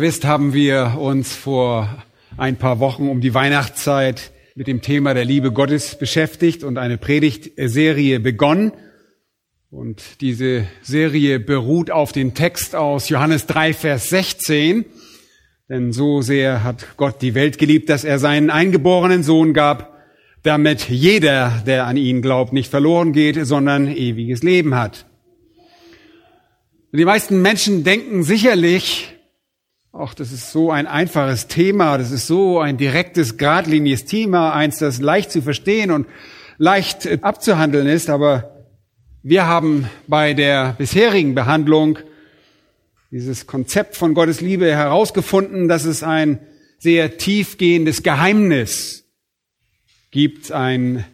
Ihr wisst, haben wir uns vor ein paar Wochen um die Weihnachtszeit mit dem Thema der Liebe Gottes beschäftigt und eine Predigtserie begonnen. Und diese Serie beruht auf dem Text aus Johannes 3, Vers 16. Denn so sehr hat Gott die Welt geliebt, dass er seinen eingeborenen Sohn gab, damit jeder, der an ihn glaubt, nicht verloren geht, sondern ewiges Leben hat. Die meisten Menschen denken sicherlich, Ach, das ist so ein einfaches Thema, das ist so ein direktes, geradliniges Thema, eins, das leicht zu verstehen und leicht abzuhandeln ist, aber wir haben bei der bisherigen Behandlung dieses Konzept von Gottes Liebe herausgefunden, dass es ein sehr tiefgehendes Geheimnis gibt, ein,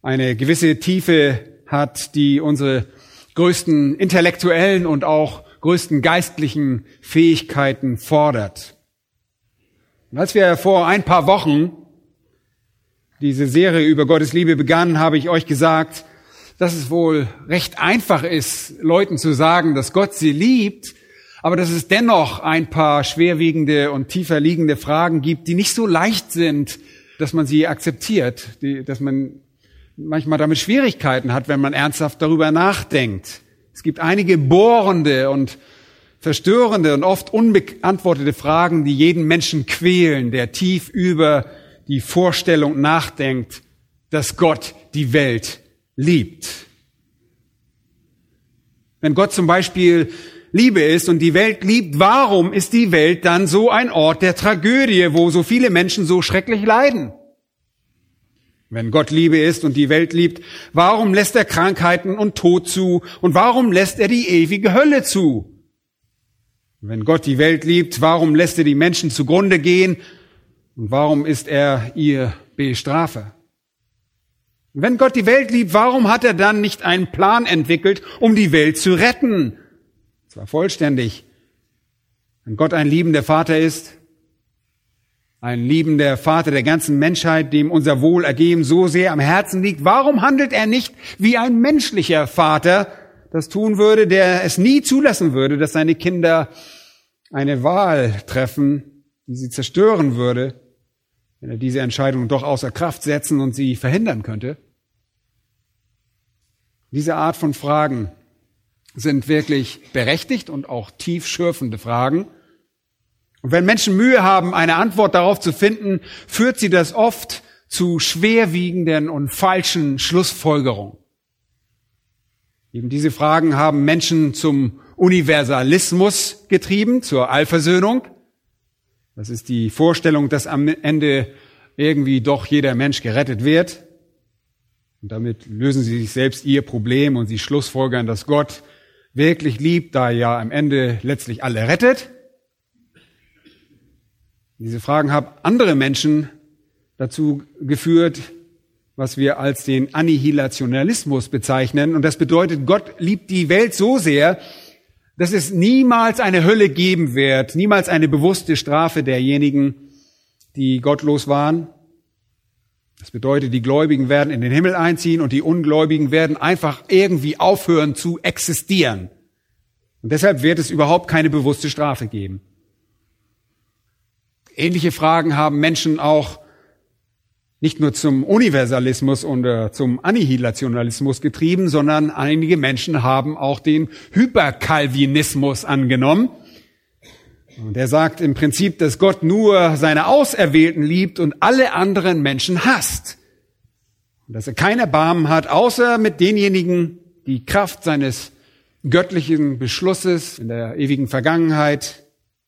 eine gewisse Tiefe hat, die unsere größten intellektuellen und auch größten geistlichen Fähigkeiten fordert. Und als wir vor ein paar Wochen diese Serie über Gottes Liebe begannen, habe ich euch gesagt, dass es wohl recht einfach ist, Leuten zu sagen, dass Gott sie liebt, aber dass es dennoch ein paar schwerwiegende und tiefer liegende Fragen gibt, die nicht so leicht sind, dass man sie akzeptiert, die, dass man manchmal damit Schwierigkeiten hat, wenn man ernsthaft darüber nachdenkt. Es gibt einige bohrende und verstörende und oft unbeantwortete Fragen, die jeden Menschen quälen, der tief über die Vorstellung nachdenkt, dass Gott die Welt liebt. Wenn Gott zum Beispiel Liebe ist und die Welt liebt, warum ist die Welt dann so ein Ort der Tragödie, wo so viele Menschen so schrecklich leiden? Wenn Gott Liebe ist und die Welt liebt, warum lässt er Krankheiten und Tod zu und warum lässt er die ewige Hölle zu? Wenn Gott die Welt liebt, warum lässt er die Menschen zugrunde gehen und warum ist er ihr Bestrafer? Wenn Gott die Welt liebt, warum hat er dann nicht einen Plan entwickelt, um die Welt zu retten? Zwar vollständig. Wenn Gott ein liebender Vater ist, ein liebender Vater der ganzen Menschheit, dem unser Wohlergehen so sehr am Herzen liegt. Warum handelt er nicht wie ein menschlicher Vater das tun würde, der es nie zulassen würde, dass seine Kinder eine Wahl treffen, die sie zerstören würde, wenn er diese Entscheidung doch außer Kraft setzen und sie verhindern könnte? Diese Art von Fragen sind wirklich berechtigt und auch tiefschürfende Fragen. Und wenn Menschen Mühe haben, eine Antwort darauf zu finden, führt sie das oft zu schwerwiegenden und falschen Schlussfolgerungen. Eben diese Fragen haben Menschen zum Universalismus getrieben, zur Allversöhnung. Das ist die Vorstellung, dass am Ende irgendwie doch jeder Mensch gerettet wird. Und damit lösen sie sich selbst ihr Problem und sie schlussfolgern, dass Gott wirklich liebt, da er ja am Ende letztlich alle rettet. Diese Fragen haben andere Menschen dazu geführt, was wir als den Annihilationalismus bezeichnen. Und das bedeutet, Gott liebt die Welt so sehr, dass es niemals eine Hölle geben wird, niemals eine bewusste Strafe derjenigen, die gottlos waren. Das bedeutet, die Gläubigen werden in den Himmel einziehen und die Ungläubigen werden einfach irgendwie aufhören zu existieren. Und deshalb wird es überhaupt keine bewusste Strafe geben. Ähnliche Fragen haben Menschen auch nicht nur zum Universalismus und äh, zum Annihilationalismus getrieben, sondern einige Menschen haben auch den Hyperkalvinismus angenommen. Und er sagt im Prinzip, dass Gott nur seine Auserwählten liebt und alle anderen Menschen hasst. Und dass er kein Erbarmen hat, außer mit denjenigen, die Kraft seines göttlichen Beschlusses in der ewigen Vergangenheit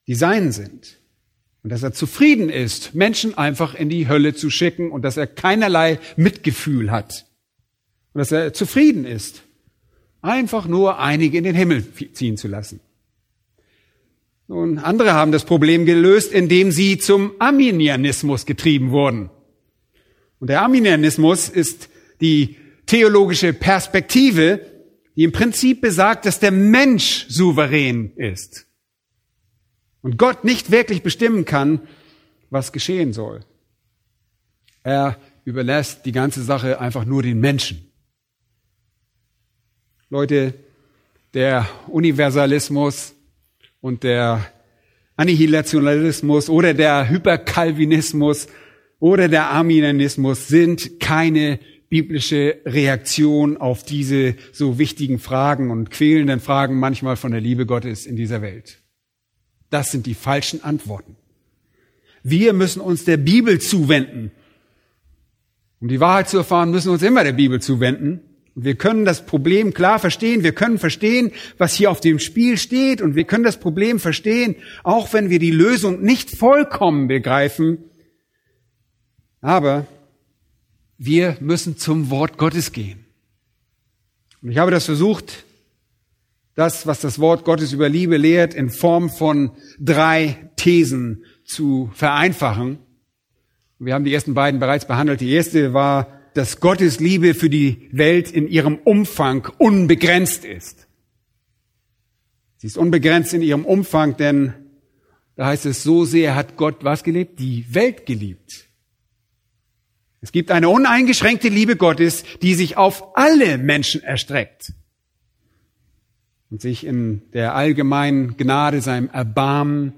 die Seinen sind. Und dass er zufrieden ist, Menschen einfach in die Hölle zu schicken und dass er keinerlei Mitgefühl hat. Und dass er zufrieden ist, einfach nur einige in den Himmel ziehen zu lassen. Nun, andere haben das Problem gelöst, indem sie zum Arminianismus getrieben wurden. Und der Arminianismus ist die theologische Perspektive, die im Prinzip besagt, dass der Mensch souverän ist und Gott nicht wirklich bestimmen kann, was geschehen soll. Er überlässt die ganze Sache einfach nur den Menschen. Leute, der Universalismus und der Annihilationalismus oder der Hyperkalvinismus oder der Arminianismus sind keine biblische Reaktion auf diese so wichtigen Fragen und quälenden Fragen manchmal von der Liebe Gottes in dieser Welt. Das sind die falschen Antworten. Wir müssen uns der Bibel zuwenden. Um die Wahrheit zu erfahren, müssen wir uns immer der Bibel zuwenden. Wir können das Problem klar verstehen. Wir können verstehen, was hier auf dem Spiel steht. Und wir können das Problem verstehen, auch wenn wir die Lösung nicht vollkommen begreifen. Aber wir müssen zum Wort Gottes gehen. Und ich habe das versucht, das, was das Wort Gottes über Liebe lehrt, in Form von drei Thesen zu vereinfachen. Wir haben die ersten beiden bereits behandelt. Die erste war, dass Gottes Liebe für die Welt in ihrem Umfang unbegrenzt ist. Sie ist unbegrenzt in ihrem Umfang, denn da heißt es, so sehr hat Gott was gelebt? Die Welt geliebt. Es gibt eine uneingeschränkte Liebe Gottes, die sich auf alle Menschen erstreckt und sich in der allgemeinen Gnade, seinem Erbarmen,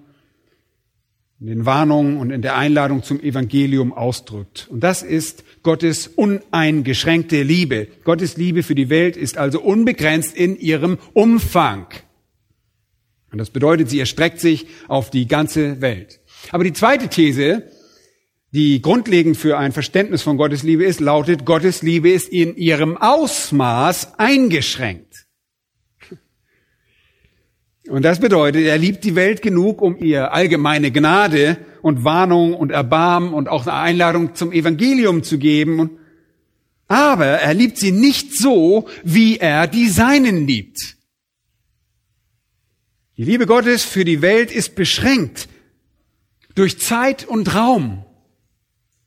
in den Warnungen und in der Einladung zum Evangelium ausdrückt. Und das ist Gottes uneingeschränkte Liebe. Gottes Liebe für die Welt ist also unbegrenzt in ihrem Umfang. Und das bedeutet, sie erstreckt sich auf die ganze Welt. Aber die zweite These, die grundlegend für ein Verständnis von Gottes Liebe ist, lautet, Gottes Liebe ist in ihrem Ausmaß eingeschränkt. Und das bedeutet, er liebt die Welt genug, um ihr allgemeine Gnade und Warnung und Erbarmen und auch eine Einladung zum Evangelium zu geben. Aber er liebt sie nicht so, wie er die Seinen liebt. Die Liebe Gottes für die Welt ist beschränkt durch Zeit und Raum.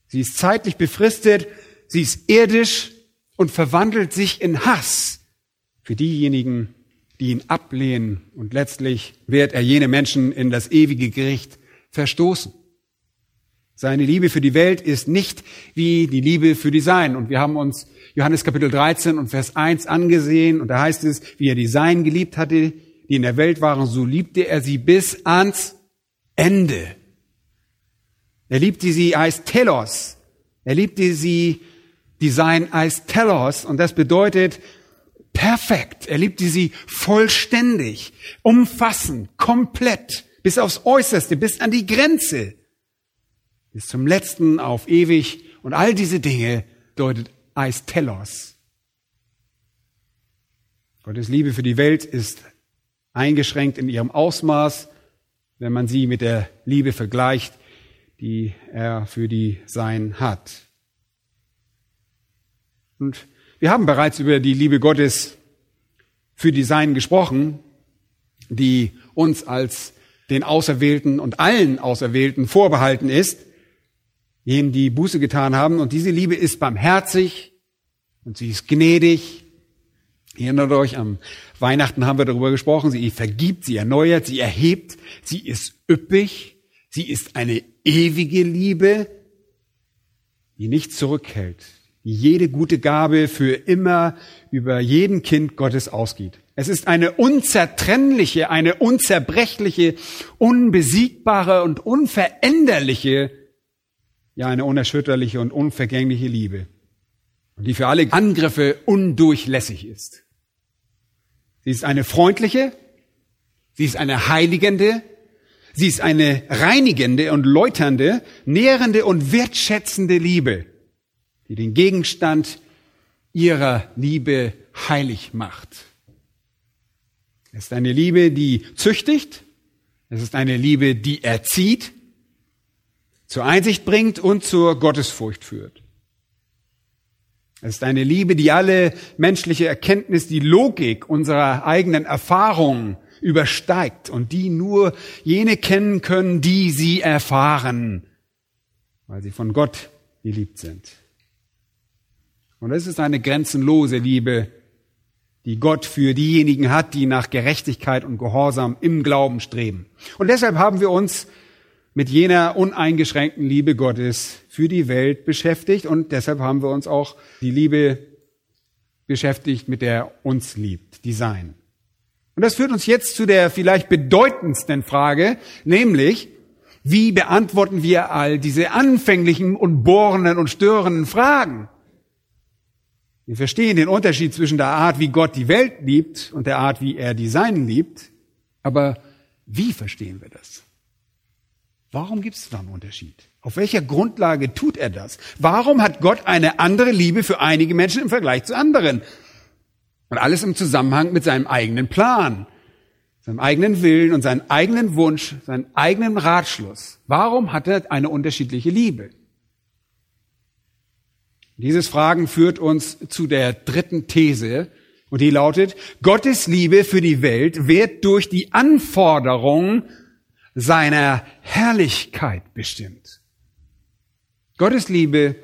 Sie ist zeitlich befristet, sie ist irdisch und verwandelt sich in Hass für diejenigen, die ihn ablehnen und letztlich wird er jene Menschen in das ewige Gericht verstoßen. Seine Liebe für die Welt ist nicht wie die Liebe für die Sein. Und wir haben uns Johannes Kapitel 13 und Vers 1 angesehen und da heißt es, wie er die Sein geliebt hatte, die in der Welt waren, so liebte er sie bis ans Ende. Er liebte sie als Telos. Er liebte sie, die Sein als Telos. Und das bedeutet, perfekt. Er liebte sie vollständig, umfassend, komplett, bis aufs Äußerste, bis an die Grenze, bis zum Letzten auf ewig. Und all diese Dinge deutet Eistelos. Gottes Liebe für die Welt ist eingeschränkt in ihrem Ausmaß, wenn man sie mit der Liebe vergleicht, die er für die Sein hat. Und wir haben bereits über die Liebe Gottes für die Sein gesprochen, die uns als den Auserwählten und allen Auserwählten vorbehalten ist, jenen, die Buße getan haben. Und diese Liebe ist barmherzig und sie ist gnädig. Ihr erinnert euch, am Weihnachten haben wir darüber gesprochen. Sie vergibt, sie erneuert, sie erhebt, sie ist üppig, sie ist eine ewige Liebe, die nicht zurückhält, jede gute Gabe für immer über jeden Kind Gottes ausgeht. Es ist eine unzertrennliche, eine unzerbrechliche, unbesiegbare und unveränderliche, ja eine unerschütterliche und unvergängliche Liebe, die für alle Angriffe undurchlässig ist. Sie ist eine freundliche, sie ist eine heiligende, sie ist eine reinigende und läuternde, nährende und wertschätzende Liebe die den Gegenstand ihrer Liebe heilig macht. Es ist eine Liebe, die züchtigt. Es ist eine Liebe, die erzieht, zur Einsicht bringt und zur Gottesfurcht führt. Es ist eine Liebe, die alle menschliche Erkenntnis, die Logik unserer eigenen Erfahrungen übersteigt und die nur jene kennen können, die sie erfahren, weil sie von Gott geliebt sind. Und es ist eine grenzenlose Liebe, die Gott für diejenigen hat, die nach Gerechtigkeit und Gehorsam im Glauben streben. Und deshalb haben wir uns mit jener uneingeschränkten Liebe Gottes für die Welt beschäftigt und deshalb haben wir uns auch die Liebe beschäftigt, mit der er uns liebt, die Sein. Und das führt uns jetzt zu der vielleicht bedeutendsten Frage, nämlich, wie beantworten wir all diese anfänglichen und bohrenden und störenden Fragen? Wir verstehen den Unterschied zwischen der Art, wie Gott die Welt liebt und der Art, wie er die Seinen liebt. Aber wie verstehen wir das? Warum gibt es da einen Unterschied? Auf welcher Grundlage tut er das? Warum hat Gott eine andere Liebe für einige Menschen im Vergleich zu anderen? Und alles im Zusammenhang mit seinem eigenen Plan, seinem eigenen Willen und seinem eigenen Wunsch, seinem eigenen Ratschluss. Warum hat er eine unterschiedliche Liebe? Dieses Fragen führt uns zu der dritten These, und die lautet, Gottes Liebe für die Welt wird durch die Anforderung seiner Herrlichkeit bestimmt. Gottes Liebe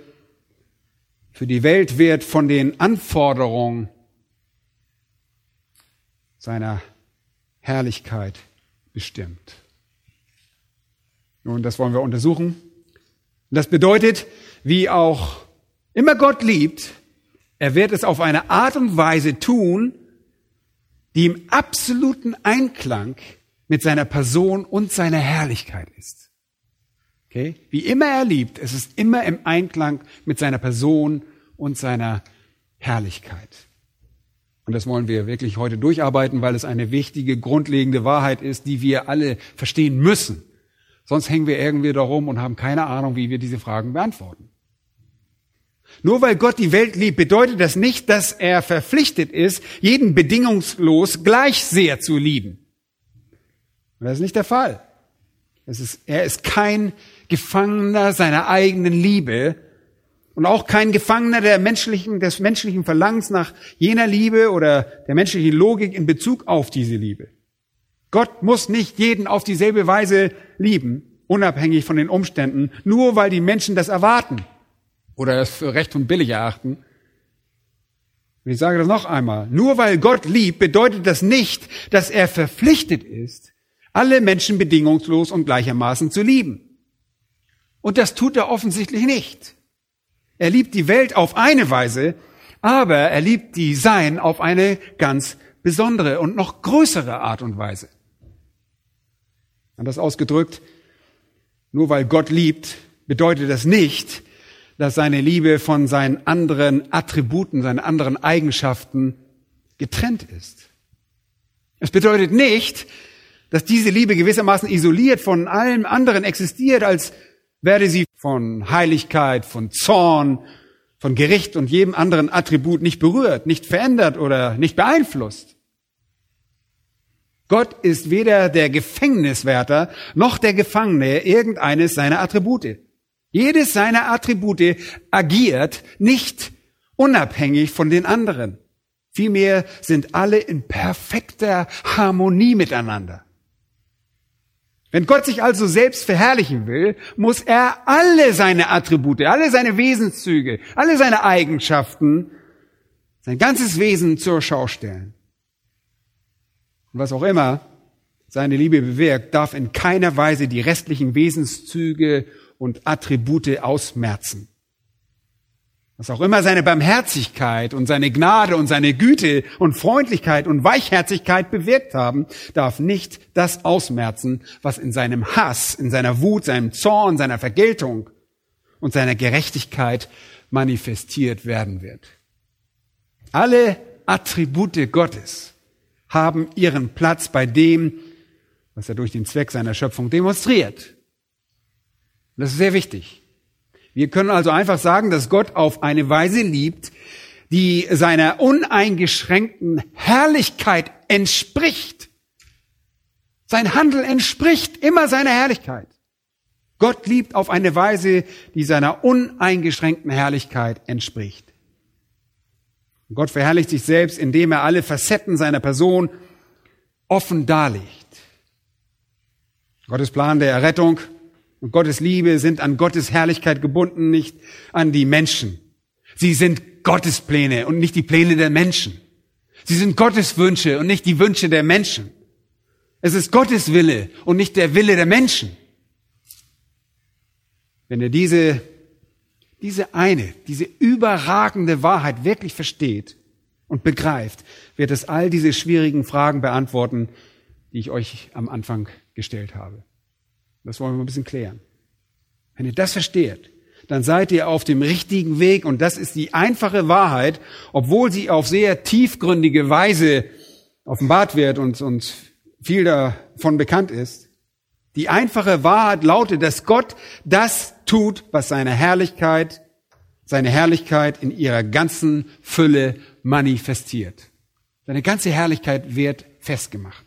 für die Welt wird von den Anforderungen seiner Herrlichkeit bestimmt. Nun, das wollen wir untersuchen. Das bedeutet, wie auch immer Gott liebt, er wird es auf eine Art und Weise tun, die im absoluten Einklang mit seiner Person und seiner Herrlichkeit ist. Okay? Wie immer er liebt, es ist immer im Einklang mit seiner Person und seiner Herrlichkeit. Und das wollen wir wirklich heute durcharbeiten, weil es eine wichtige, grundlegende Wahrheit ist, die wir alle verstehen müssen. Sonst hängen wir irgendwie darum und haben keine Ahnung, wie wir diese Fragen beantworten. Nur weil Gott die Welt liebt, bedeutet das nicht, dass er verpflichtet ist, jeden bedingungslos gleich sehr zu lieben. Und das ist nicht der Fall. Ist, er ist kein Gefangener seiner eigenen Liebe und auch kein Gefangener der menschlichen, des menschlichen Verlangens nach jener Liebe oder der menschlichen Logik in Bezug auf diese Liebe. Gott muss nicht jeden auf dieselbe Weise lieben, unabhängig von den Umständen, nur weil die Menschen das erwarten oder es für recht und billig erachten. Und ich sage das noch einmal. Nur weil Gott liebt, bedeutet das nicht, dass er verpflichtet ist, alle Menschen bedingungslos und gleichermaßen zu lieben. Und das tut er offensichtlich nicht. Er liebt die Welt auf eine Weise, aber er liebt die Sein auf eine ganz besondere und noch größere Art und Weise. Anders ausgedrückt, nur weil Gott liebt, bedeutet das nicht, dass seine Liebe von seinen anderen Attributen, seinen anderen Eigenschaften getrennt ist. Es bedeutet nicht, dass diese Liebe gewissermaßen isoliert von allem anderen existiert, als werde sie von Heiligkeit, von Zorn, von Gericht und jedem anderen Attribut nicht berührt, nicht verändert oder nicht beeinflusst. Gott ist weder der Gefängniswärter noch der Gefangene irgendeines seiner Attribute. Jedes seiner Attribute agiert nicht unabhängig von den anderen. Vielmehr sind alle in perfekter Harmonie miteinander. Wenn Gott sich also selbst verherrlichen will, muss er alle seine Attribute, alle seine Wesenszüge, alle seine Eigenschaften, sein ganzes Wesen zur Schau stellen. Und was auch immer seine Liebe bewirkt, darf in keiner Weise die restlichen Wesenszüge und Attribute ausmerzen. Was auch immer seine Barmherzigkeit und seine Gnade und seine Güte und Freundlichkeit und Weichherzigkeit bewirkt haben, darf nicht das ausmerzen, was in seinem Hass, in seiner Wut, seinem Zorn, seiner Vergeltung und seiner Gerechtigkeit manifestiert werden wird. Alle Attribute Gottes haben ihren Platz bei dem, was er durch den Zweck seiner Schöpfung demonstriert. Das ist sehr wichtig. Wir können also einfach sagen, dass Gott auf eine Weise liebt, die seiner uneingeschränkten Herrlichkeit entspricht. Sein Handel entspricht immer seiner Herrlichkeit. Gott liebt auf eine Weise, die seiner uneingeschränkten Herrlichkeit entspricht. Gott verherrlicht sich selbst, indem er alle Facetten seiner Person offen darlegt. Gottes Plan der Errettung und Gottes Liebe sind an Gottes Herrlichkeit gebunden, nicht an die Menschen. Sie sind Gottes Pläne und nicht die Pläne der Menschen. Sie sind Gottes Wünsche und nicht die Wünsche der Menschen. Es ist Gottes Wille und nicht der Wille der Menschen. Wenn er diese, diese eine, diese überragende Wahrheit wirklich versteht und begreift, wird es all diese schwierigen Fragen beantworten, die ich euch am Anfang gestellt habe. Das wollen wir ein bisschen klären. Wenn ihr das versteht, dann seid ihr auf dem richtigen Weg und das ist die einfache Wahrheit, obwohl sie auf sehr tiefgründige Weise offenbart wird und, und viel davon bekannt ist. Die einfache Wahrheit lautet, dass Gott das tut, was seine Herrlichkeit, seine Herrlichkeit in ihrer ganzen Fülle manifestiert. Seine ganze Herrlichkeit wird festgemacht.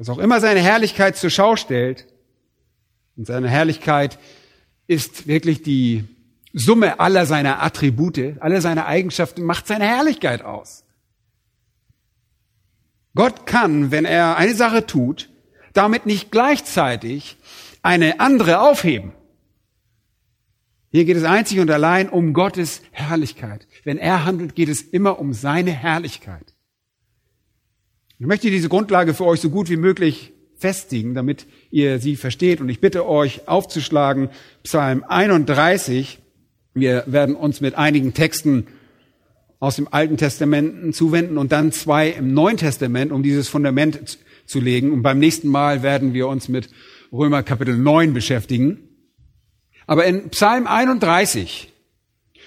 Was auch immer seine Herrlichkeit zur Schau stellt, und seine Herrlichkeit ist wirklich die Summe aller seiner Attribute, aller seiner Eigenschaften, macht seine Herrlichkeit aus. Gott kann, wenn er eine Sache tut, damit nicht gleichzeitig eine andere aufheben. Hier geht es einzig und allein um Gottes Herrlichkeit. Wenn er handelt, geht es immer um seine Herrlichkeit. Ich möchte diese Grundlage für euch so gut wie möglich festigen, damit ihr sie versteht. Und ich bitte euch aufzuschlagen Psalm 31. Wir werden uns mit einigen Texten aus dem Alten Testament zuwenden und dann zwei im Neuen Testament, um dieses Fundament zu legen. Und beim nächsten Mal werden wir uns mit Römer Kapitel 9 beschäftigen. Aber in Psalm 31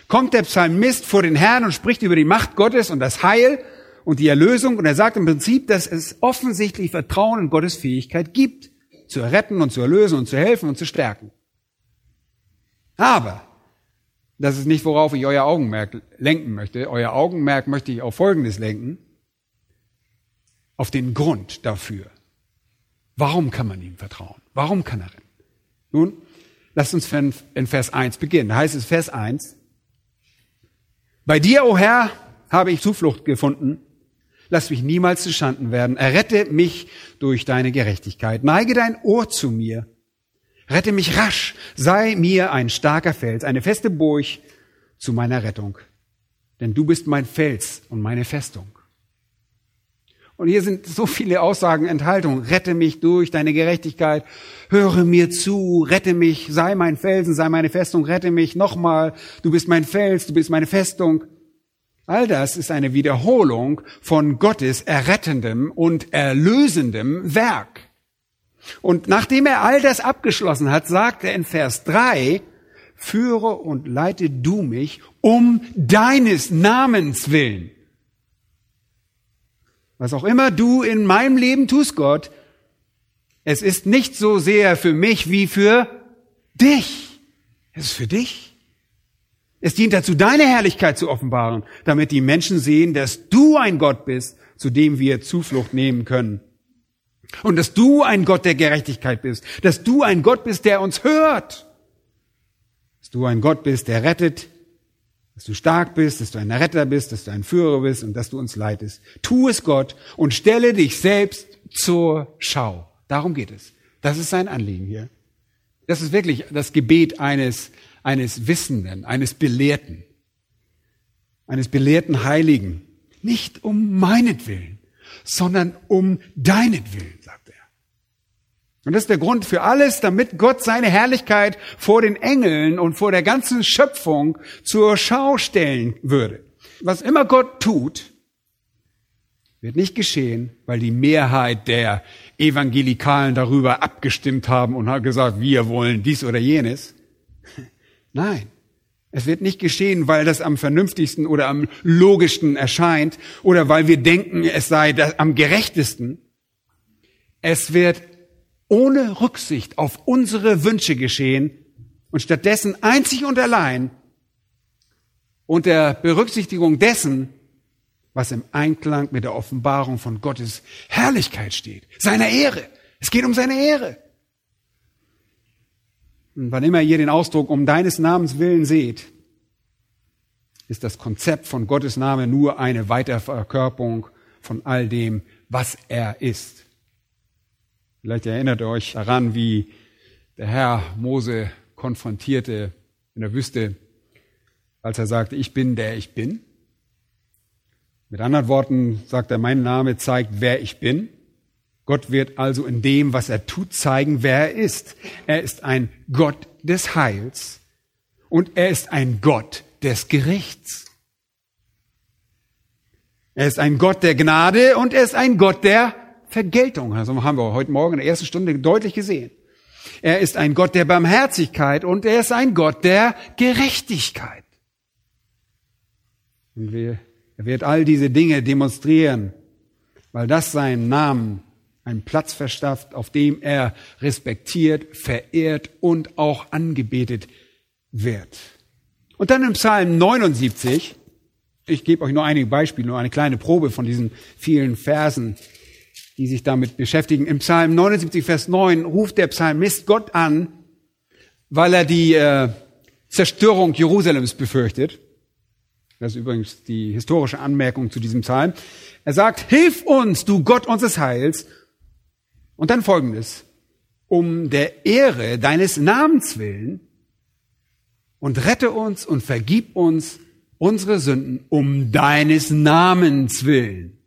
kommt der Psalmist vor den Herrn und spricht über die Macht Gottes und das Heil und die Erlösung. Und er sagt im Prinzip, dass es offensichtlich Vertrauen in Gottes Fähigkeit gibt, zu erretten und zu erlösen und zu helfen und zu stärken. Aber das ist nicht, worauf ich euer Augenmerk lenken möchte. Euer Augenmerk möchte ich auf Folgendes lenken. Auf den Grund dafür. Warum kann man ihm vertrauen? Warum kann er retten? Nun, lasst uns in Vers 1 beginnen. Da heißt es Vers 1. Bei dir, o oh Herr, habe ich Zuflucht gefunden. Lass mich niemals zu Schanden werden. Errette mich durch deine Gerechtigkeit. Neige dein Ohr zu mir. Rette mich rasch. Sei mir ein starker Fels, eine feste Burg zu meiner Rettung. Denn du bist mein Fels und meine Festung. Und hier sind so viele Aussagen enthalten. Rette mich durch deine Gerechtigkeit. Höre mir zu. Rette mich. Sei mein Felsen, sei meine Festung. Rette mich nochmal. Du bist mein Fels, du bist meine Festung. All das ist eine Wiederholung von Gottes errettendem und erlösendem Werk. Und nachdem er all das abgeschlossen hat, sagt er in Vers 3, führe und leite du mich um deines Namens willen. Was auch immer du in meinem Leben tust, Gott, es ist nicht so sehr für mich wie für dich. Es ist für dich. Es dient dazu, deine Herrlichkeit zu offenbaren, damit die Menschen sehen, dass du ein Gott bist, zu dem wir Zuflucht nehmen können. Und dass du ein Gott der Gerechtigkeit bist, dass du ein Gott bist, der uns hört, dass du ein Gott bist, der rettet, dass du stark bist, dass du ein Retter bist, dass du ein Führer bist und dass du uns leitest. Tu es Gott und stelle dich selbst zur Schau. Darum geht es. Das ist sein Anliegen hier. Das ist wirklich das Gebet eines eines Wissenden, eines Belehrten, eines belehrten Heiligen. Nicht um meinetwillen, sondern um deinetwillen, sagt er. Und das ist der Grund für alles, damit Gott seine Herrlichkeit vor den Engeln und vor der ganzen Schöpfung zur Schau stellen würde. Was immer Gott tut, wird nicht geschehen, weil die Mehrheit der Evangelikalen darüber abgestimmt haben und hat gesagt, wir wollen dies oder jenes, Nein. Es wird nicht geschehen, weil das am vernünftigsten oder am logischsten erscheint oder weil wir denken, es sei am gerechtesten. Es wird ohne Rücksicht auf unsere Wünsche geschehen und stattdessen einzig und allein unter Berücksichtigung dessen, was im Einklang mit der Offenbarung von Gottes Herrlichkeit steht, seiner Ehre. Es geht um seine Ehre. Und wann immer ihr den Ausdruck um deines Namens willen seht, ist das Konzept von Gottes Name nur eine Weiterverkörperung von all dem, was er ist. Vielleicht erinnert ihr euch daran, wie der Herr Mose konfrontierte in der Wüste, als er sagte, ich bin der ich bin. Mit anderen Worten sagt er, mein Name zeigt, wer ich bin. Gott wird also in dem, was er tut, zeigen, wer er ist. Er ist ein Gott des Heils und er ist ein Gott des Gerichts. Er ist ein Gott der Gnade und er ist ein Gott der Vergeltung. Also haben wir heute Morgen in der ersten Stunde deutlich gesehen. Er ist ein Gott der Barmherzigkeit und er ist ein Gott der Gerechtigkeit. Und wir er wird all diese Dinge demonstrieren, weil das seinen Namen einen Platz verschafft, auf dem er respektiert, verehrt und auch angebetet wird. Und dann im Psalm 79, ich gebe euch nur einige Beispiele, nur eine kleine Probe von diesen vielen Versen, die sich damit beschäftigen. Im Psalm 79, Vers 9 ruft der Psalmist Gott an, weil er die äh, Zerstörung Jerusalems befürchtet. Das ist übrigens die historische Anmerkung zu diesem Psalm. Er sagt, hilf uns, du Gott unseres Heils. Und dann folgendes. Um der Ehre deines Namens willen und rette uns und vergib uns unsere Sünden um deines Namens willen.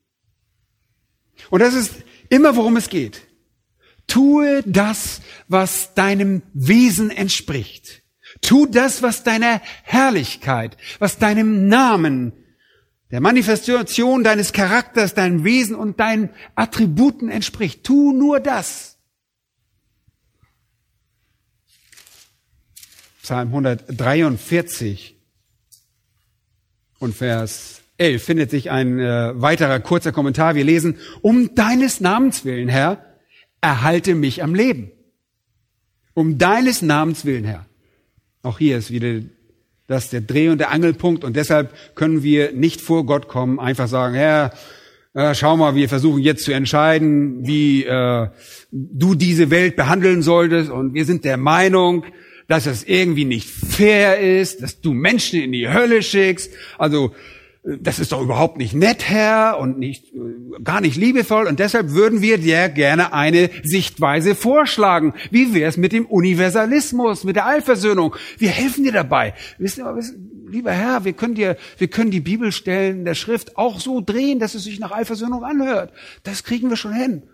Und das ist immer, worum es geht. Tue das, was deinem Wesen entspricht. Tu das, was deiner Herrlichkeit, was deinem Namen, der Manifestation deines Charakters, deinem Wesen und deinen Attributen entspricht. Tu nur das. Psalm 143 und Vers 11 findet sich ein äh, weiterer kurzer Kommentar. Wir lesen, um deines Namens willen, Herr, erhalte mich am Leben. Um deines Namens willen, Herr. Auch hier ist wieder das der Dreh- und der Angelpunkt und deshalb können wir nicht vor Gott kommen, einfach sagen, Herr, äh, schau mal, wir versuchen jetzt zu entscheiden, wie äh, du diese Welt behandeln solltest und wir sind der Meinung, dass es irgendwie nicht fair ist, dass du Menschen in die Hölle schickst. Also das ist doch überhaupt nicht nett, Herr, und nicht, gar nicht liebevoll. Und deshalb würden wir dir gerne eine Sichtweise vorschlagen. Wie wäre es mit dem Universalismus, mit der Allversöhnung? Wir helfen dir dabei. Wissen Sie, lieber Herr, wir können dir, wir können die Bibelstellen der Schrift auch so drehen, dass es sich nach Allversöhnung anhört. Das kriegen wir schon hin.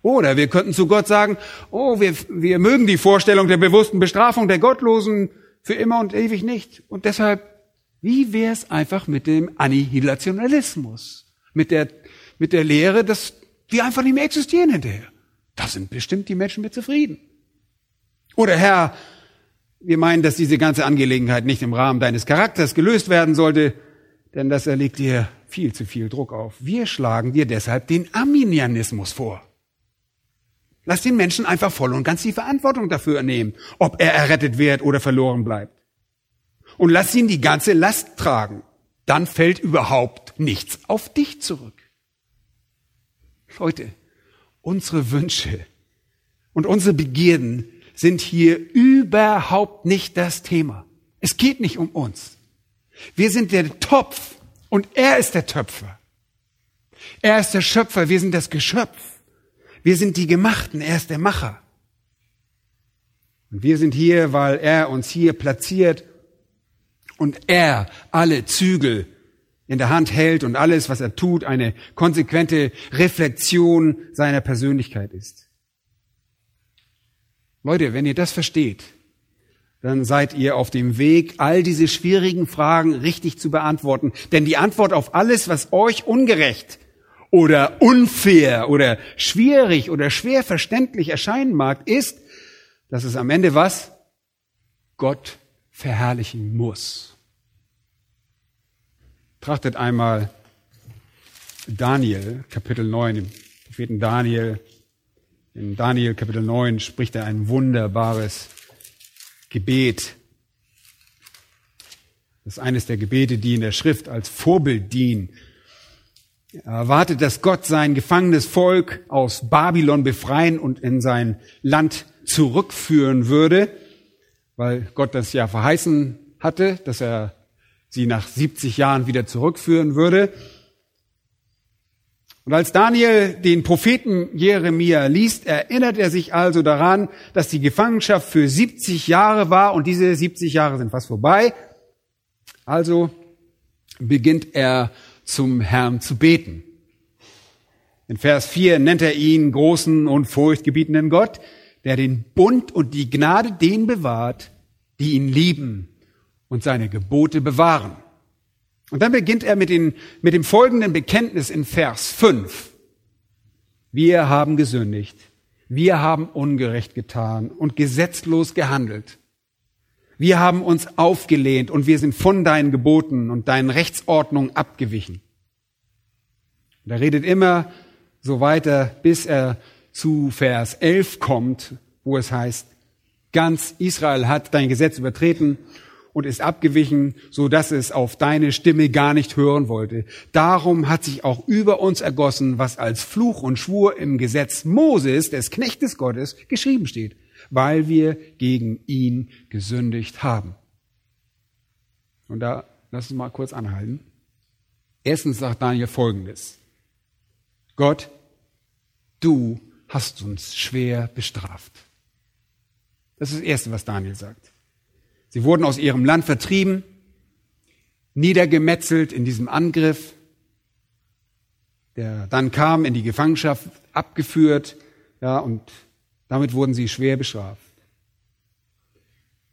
Oder wir könnten zu Gott sagen, oh, wir, wir mögen die Vorstellung der bewussten Bestrafung der Gottlosen für immer und ewig nicht. Und deshalb wie wäre es einfach mit dem Annihilationalismus? Mit der, mit der Lehre, dass wir einfach nicht mehr existieren hinterher. Da sind bestimmt die Menschen mit zufrieden. Oder Herr, wir meinen, dass diese ganze Angelegenheit nicht im Rahmen deines Charakters gelöst werden sollte, denn das erlegt dir viel zu viel Druck auf. Wir schlagen dir deshalb den Arminianismus vor. Lass den Menschen einfach voll und ganz die Verantwortung dafür nehmen, ob er errettet wird oder verloren bleibt und lass ihn die ganze Last tragen. Dann fällt überhaupt nichts auf dich zurück. Leute, unsere Wünsche und unsere Begierden sind hier überhaupt nicht das Thema. Es geht nicht um uns. Wir sind der Topf und er ist der Töpfer. Er ist der Schöpfer, wir sind das Geschöpf. Wir sind die Gemachten, er ist der Macher. Und wir sind hier, weil er uns hier platziert und er alle Zügel in der Hand hält und alles, was er tut, eine konsequente Reflexion seiner Persönlichkeit ist. Leute, wenn ihr das versteht, dann seid ihr auf dem Weg, all diese schwierigen Fragen richtig zu beantworten. Denn die Antwort auf alles, was euch ungerecht oder unfair oder schwierig oder schwer verständlich erscheinen mag, ist, dass es am Ende was? Gott verherrlichen muss. Trachtet einmal Daniel, Kapitel 9, im Propheten Daniel. In Daniel, Kapitel 9, spricht er ein wunderbares Gebet. Das ist eines der Gebete, die in der Schrift als Vorbild dienen. Er erwartet, dass Gott sein gefangenes Volk aus Babylon befreien und in sein Land zurückführen würde, weil Gott das ja verheißen hatte, dass er sie nach 70 Jahren wieder zurückführen würde. Und als Daniel den Propheten Jeremia liest, erinnert er sich also daran, dass die Gefangenschaft für 70 Jahre war und diese 70 Jahre sind fast vorbei. Also beginnt er zum Herrn zu beten. In Vers 4 nennt er ihn großen und furchtgebietenden Gott, der den Bund und die Gnade denen bewahrt, die ihn lieben und seine Gebote bewahren. Und dann beginnt er mit, den, mit dem folgenden Bekenntnis in Vers 5. Wir haben gesündigt, wir haben ungerecht getan und gesetzlos gehandelt. Wir haben uns aufgelehnt und wir sind von deinen Geboten und deinen Rechtsordnungen abgewichen. Und er redet immer so weiter, bis er zu Vers 11 kommt, wo es heißt, ganz Israel hat dein Gesetz übertreten und ist abgewichen, so dass es auf deine Stimme gar nicht hören wollte. Darum hat sich auch über uns ergossen, was als Fluch und Schwur im Gesetz Moses, des Knechtes Gottes, geschrieben steht, weil wir gegen ihn gesündigt haben. Und da lass uns mal kurz anhalten. Erstens sagt Daniel Folgendes. Gott, du hast uns schwer bestraft. Das ist das Erste, was Daniel sagt. Sie wurden aus ihrem Land vertrieben, niedergemetzelt in diesem Angriff, der dann kam in die Gefangenschaft, abgeführt, ja, und damit wurden sie schwer bestraft.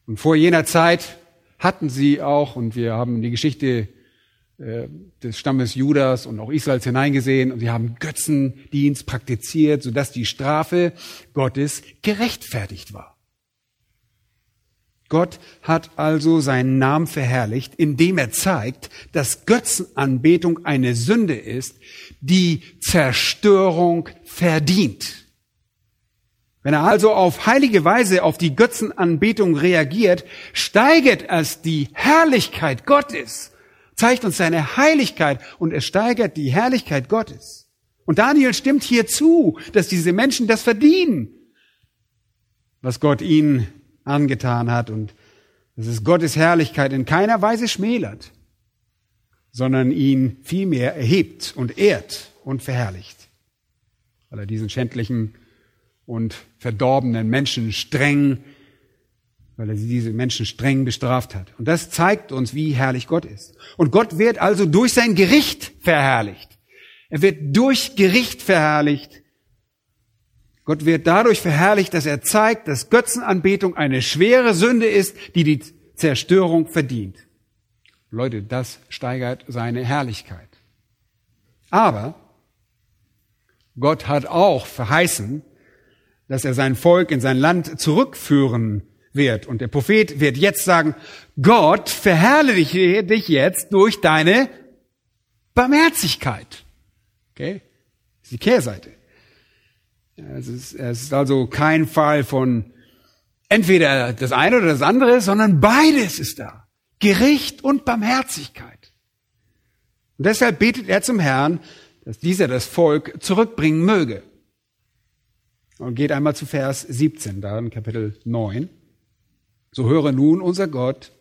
Und vor jener Zeit hatten sie auch, und wir haben die Geschichte äh, des Stammes Judas und auch Israels hineingesehen, und sie haben Götzendienst praktiziert, sodass die Strafe Gottes gerechtfertigt war. Gott hat also seinen Namen verherrlicht, indem er zeigt, dass Götzenanbetung eine Sünde ist, die Zerstörung verdient. Wenn er also auf heilige Weise auf die Götzenanbetung reagiert, steigert es die Herrlichkeit Gottes, zeigt uns seine Heiligkeit und es steigert die Herrlichkeit Gottes. Und Daniel stimmt hier zu, dass diese Menschen das verdienen, was Gott ihnen angetan hat und dass es Gottes Herrlichkeit in keiner Weise schmälert, sondern ihn vielmehr erhebt und ehrt und verherrlicht, weil er diesen schändlichen und verdorbenen Menschen streng, weil er diese Menschen streng bestraft hat. Und das zeigt uns, wie herrlich Gott ist. Und Gott wird also durch sein Gericht verherrlicht. Er wird durch Gericht verherrlicht Gott wird dadurch verherrlicht, dass er zeigt, dass Götzenanbetung eine schwere Sünde ist, die die Zerstörung verdient. Leute, das steigert seine Herrlichkeit. Aber Gott hat auch verheißen, dass er sein Volk in sein Land zurückführen wird. Und der Prophet wird jetzt sagen, Gott verherrliche dich jetzt durch deine Barmherzigkeit. Okay? Das ist die Kehrseite. Es ist, es ist also kein Fall von entweder das eine oder das andere, sondern beides ist da. Gericht und Barmherzigkeit. Und deshalb betet er zum Herrn, dass dieser das Volk zurückbringen möge. Und geht einmal zu Vers 17, da in Kapitel 9. So höre nun unser Gott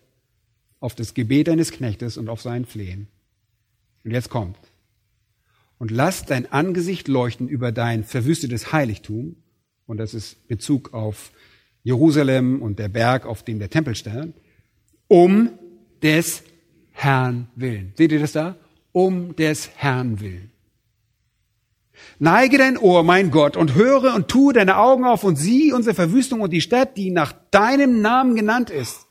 auf das Gebet eines Knechtes und auf sein Flehen. Und jetzt kommt und lass dein Angesicht leuchten über dein verwüstetes Heiligtum. Und das ist Bezug auf Jerusalem und der Berg, auf dem der Tempel stand, um des Herrn willen. Seht ihr das da? Um des Herrn willen. Neige dein Ohr, mein Gott, und höre und tue deine Augen auf und sieh unsere Verwüstung und die Stadt, die nach deinem Namen genannt ist.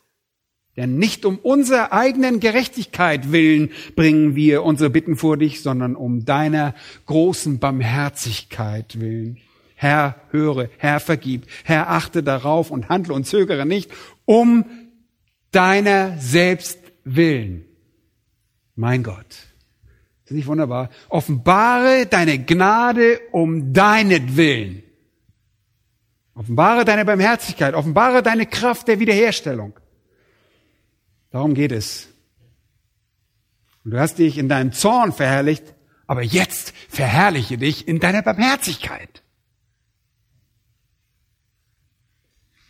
Denn nicht um unserer eigenen Gerechtigkeit willen bringen wir unsere Bitten vor dich, sondern um deiner großen Barmherzigkeit willen. Herr, höre, Herr, vergib, Herr, achte darauf und handle und zögere nicht, um deiner selbst willen. Mein Gott. Ist nicht wunderbar? Offenbare deine Gnade um deinetwillen. Offenbare deine Barmherzigkeit, offenbare deine Kraft der Wiederherstellung. Darum geht es. Und du hast dich in deinem Zorn verherrlicht, aber jetzt verherrliche dich in deiner Barmherzigkeit.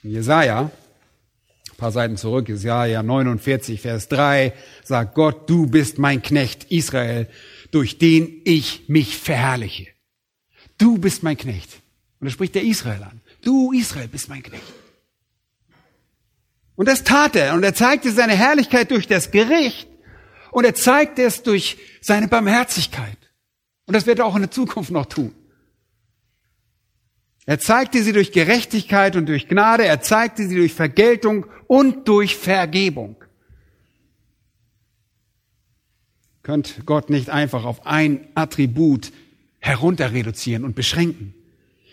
Jesaja Ein paar Seiten zurück, Jesaja 49, Vers 3, sagt Gott, du bist mein Knecht Israel, durch den ich mich verherrliche. Du bist mein Knecht. Und da spricht der Israel an. Du Israel bist mein Knecht. Und das tat er. Und er zeigte seine Herrlichkeit durch das Gericht. Und er zeigte es durch seine Barmherzigkeit. Und das wird er auch in der Zukunft noch tun. Er zeigte sie durch Gerechtigkeit und durch Gnade. Er zeigte sie durch Vergeltung und durch Vergebung. Könnt Gott nicht einfach auf ein Attribut herunter reduzieren und beschränken.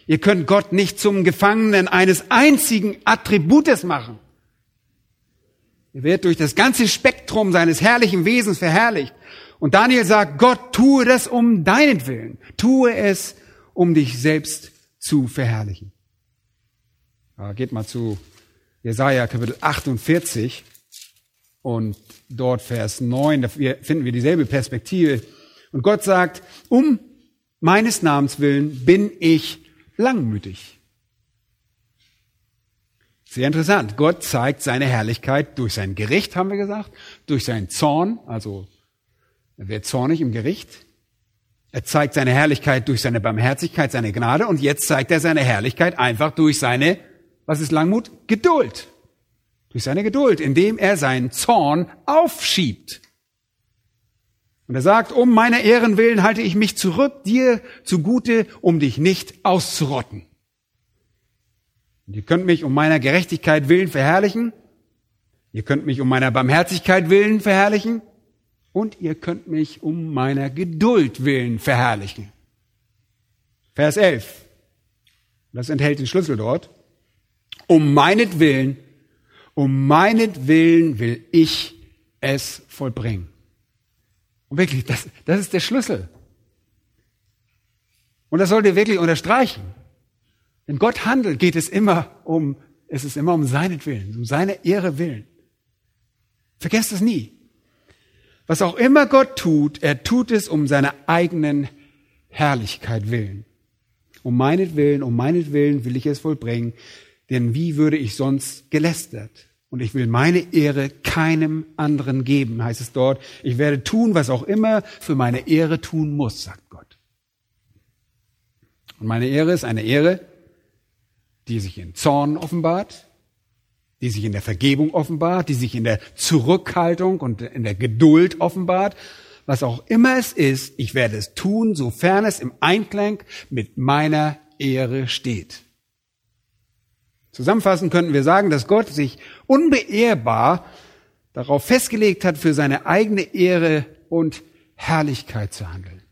Ihr könnt Gott nicht zum Gefangenen eines einzigen Attributes machen. Er wird durch das ganze Spektrum seines herrlichen Wesens verherrlicht. Und Daniel sagt, Gott, tue das um deinen Willen. Tue es, um dich selbst zu verherrlichen. Ja, geht mal zu Jesaja Kapitel 48 und dort Vers 9, da finden wir dieselbe Perspektive. Und Gott sagt, um meines Namens willen bin ich langmütig. Sehr interessant. Gott zeigt seine Herrlichkeit durch sein Gericht, haben wir gesagt, durch seinen Zorn, also er wird zornig im Gericht. Er zeigt seine Herrlichkeit durch seine Barmherzigkeit, seine Gnade und jetzt zeigt er seine Herrlichkeit einfach durch seine, was ist Langmut? Geduld. Durch seine Geduld, indem er seinen Zorn aufschiebt. Und er sagt, um meiner Ehren willen halte ich mich zurück, dir zugute, um dich nicht auszurotten. Und ihr könnt mich um meiner Gerechtigkeit willen verherrlichen. Ihr könnt mich um meiner Barmherzigkeit willen verherrlichen. Und ihr könnt mich um meiner Geduld willen verherrlichen. Vers 11. Das enthält den Schlüssel dort. Um meinetwillen, um meinetwillen will ich es vollbringen. Und wirklich, das, das ist der Schlüssel. Und das sollt ihr wirklich unterstreichen. Wenn Gott handelt, geht es immer um, es ist immer um seinetwillen, um seine Ehre willen. Vergesst es nie. Was auch immer Gott tut, er tut es um seiner eigenen Herrlichkeit willen. Um meinetwillen, um meinetwillen will ich es vollbringen, denn wie würde ich sonst gelästert? Und ich will meine Ehre keinem anderen geben, heißt es dort. Ich werde tun, was auch immer für meine Ehre tun muss, sagt Gott. Und meine Ehre ist eine Ehre, die sich in Zorn offenbart, die sich in der Vergebung offenbart, die sich in der Zurückhaltung und in der Geduld offenbart. Was auch immer es ist, ich werde es tun, sofern es im Einklang mit meiner Ehre steht. Zusammenfassend könnten wir sagen, dass Gott sich unbeehrbar darauf festgelegt hat, für seine eigene Ehre und Herrlichkeit zu handeln.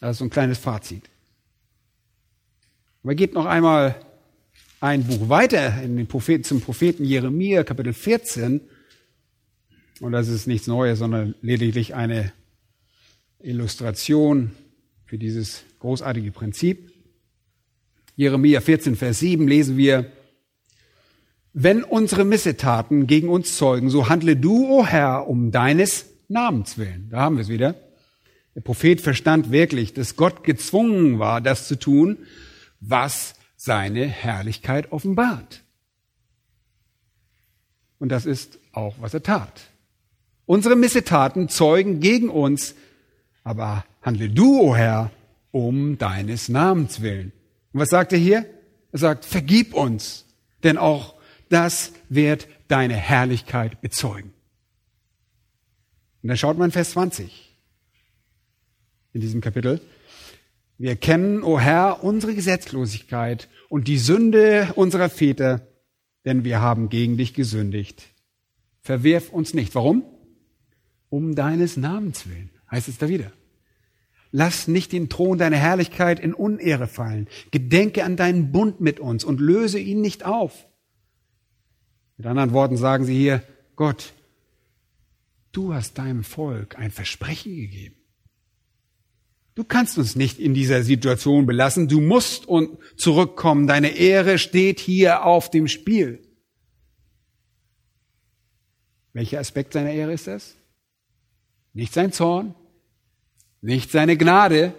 Das ist so ein kleines Fazit. Aber geht noch einmal ein Buch weiter in den Propheten, zum Propheten Jeremia, Kapitel 14. Und das ist nichts Neues, sondern lediglich eine Illustration für dieses großartige Prinzip. Jeremia 14, Vers 7 lesen wir, wenn unsere Missetaten gegen uns zeugen, so handle du, o oh Herr, um deines Namens willen. Da haben wir es wieder. Der Prophet verstand wirklich, dass Gott gezwungen war, das zu tun, was seine Herrlichkeit offenbart. Und das ist auch, was er tat. Unsere Missetaten zeugen gegen uns, aber handle du, o oh Herr, um deines Namens willen. Und was sagt er hier? Er sagt, vergib uns, denn auch das wird deine Herrlichkeit bezeugen. Und dann schaut man Vers 20 in diesem Kapitel. Wir kennen, o oh Herr, unsere Gesetzlosigkeit und die Sünde unserer Väter, denn wir haben gegen dich gesündigt. Verwirf uns nicht. Warum? Um deines Namens willen, heißt es da wieder. Lass nicht den Thron deiner Herrlichkeit in Unehre fallen. Gedenke an deinen Bund mit uns und löse ihn nicht auf. Mit anderen Worten sagen sie hier, Gott, du hast deinem Volk ein Versprechen gegeben. Du kannst uns nicht in dieser Situation belassen. Du musst und zurückkommen. Deine Ehre steht hier auf dem Spiel. Welcher Aspekt seiner Ehre ist das? Nicht sein Zorn, nicht seine Gnade,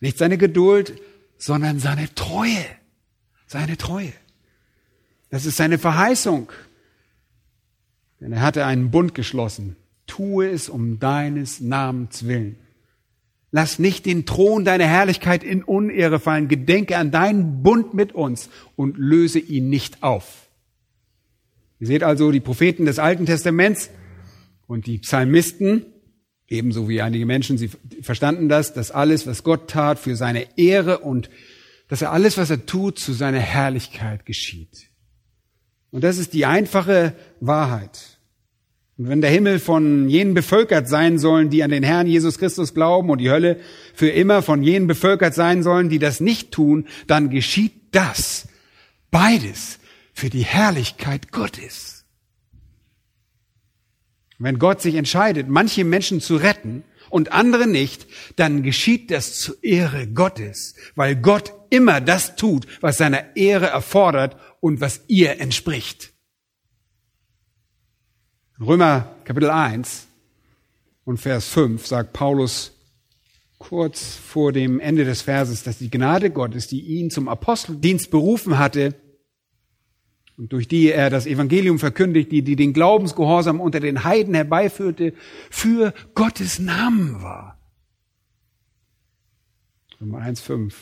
nicht seine Geduld, sondern seine Treue. Seine Treue. Das ist seine Verheißung. Denn er hatte einen Bund geschlossen. Tue es um deines Namens willen. Lass nicht den Thron deiner Herrlichkeit in Unehre fallen. Gedenke an deinen Bund mit uns und löse ihn nicht auf. Ihr seht also die Propheten des Alten Testaments und die Psalmisten, ebenso wie einige Menschen, sie verstanden das, dass alles, was Gott tat, für seine Ehre und dass er alles, was er tut, zu seiner Herrlichkeit geschieht. Und das ist die einfache Wahrheit. Und wenn der Himmel von jenen bevölkert sein sollen, die an den Herrn Jesus Christus glauben und die Hölle für immer von jenen bevölkert sein sollen, die das nicht tun, dann geschieht das. Beides für die Herrlichkeit Gottes. Wenn Gott sich entscheidet, manche Menschen zu retten und andere nicht, dann geschieht das zur Ehre Gottes, weil Gott immer das tut, was seiner Ehre erfordert und was ihr entspricht. Römer Kapitel 1 und Vers 5 sagt Paulus kurz vor dem Ende des Verses, dass die Gnade Gottes, die ihn zum Aposteldienst berufen hatte und durch die er das Evangelium verkündigt, die, die den Glaubensgehorsam unter den Heiden herbeiführte, für Gottes Namen war. Römer 1, 5.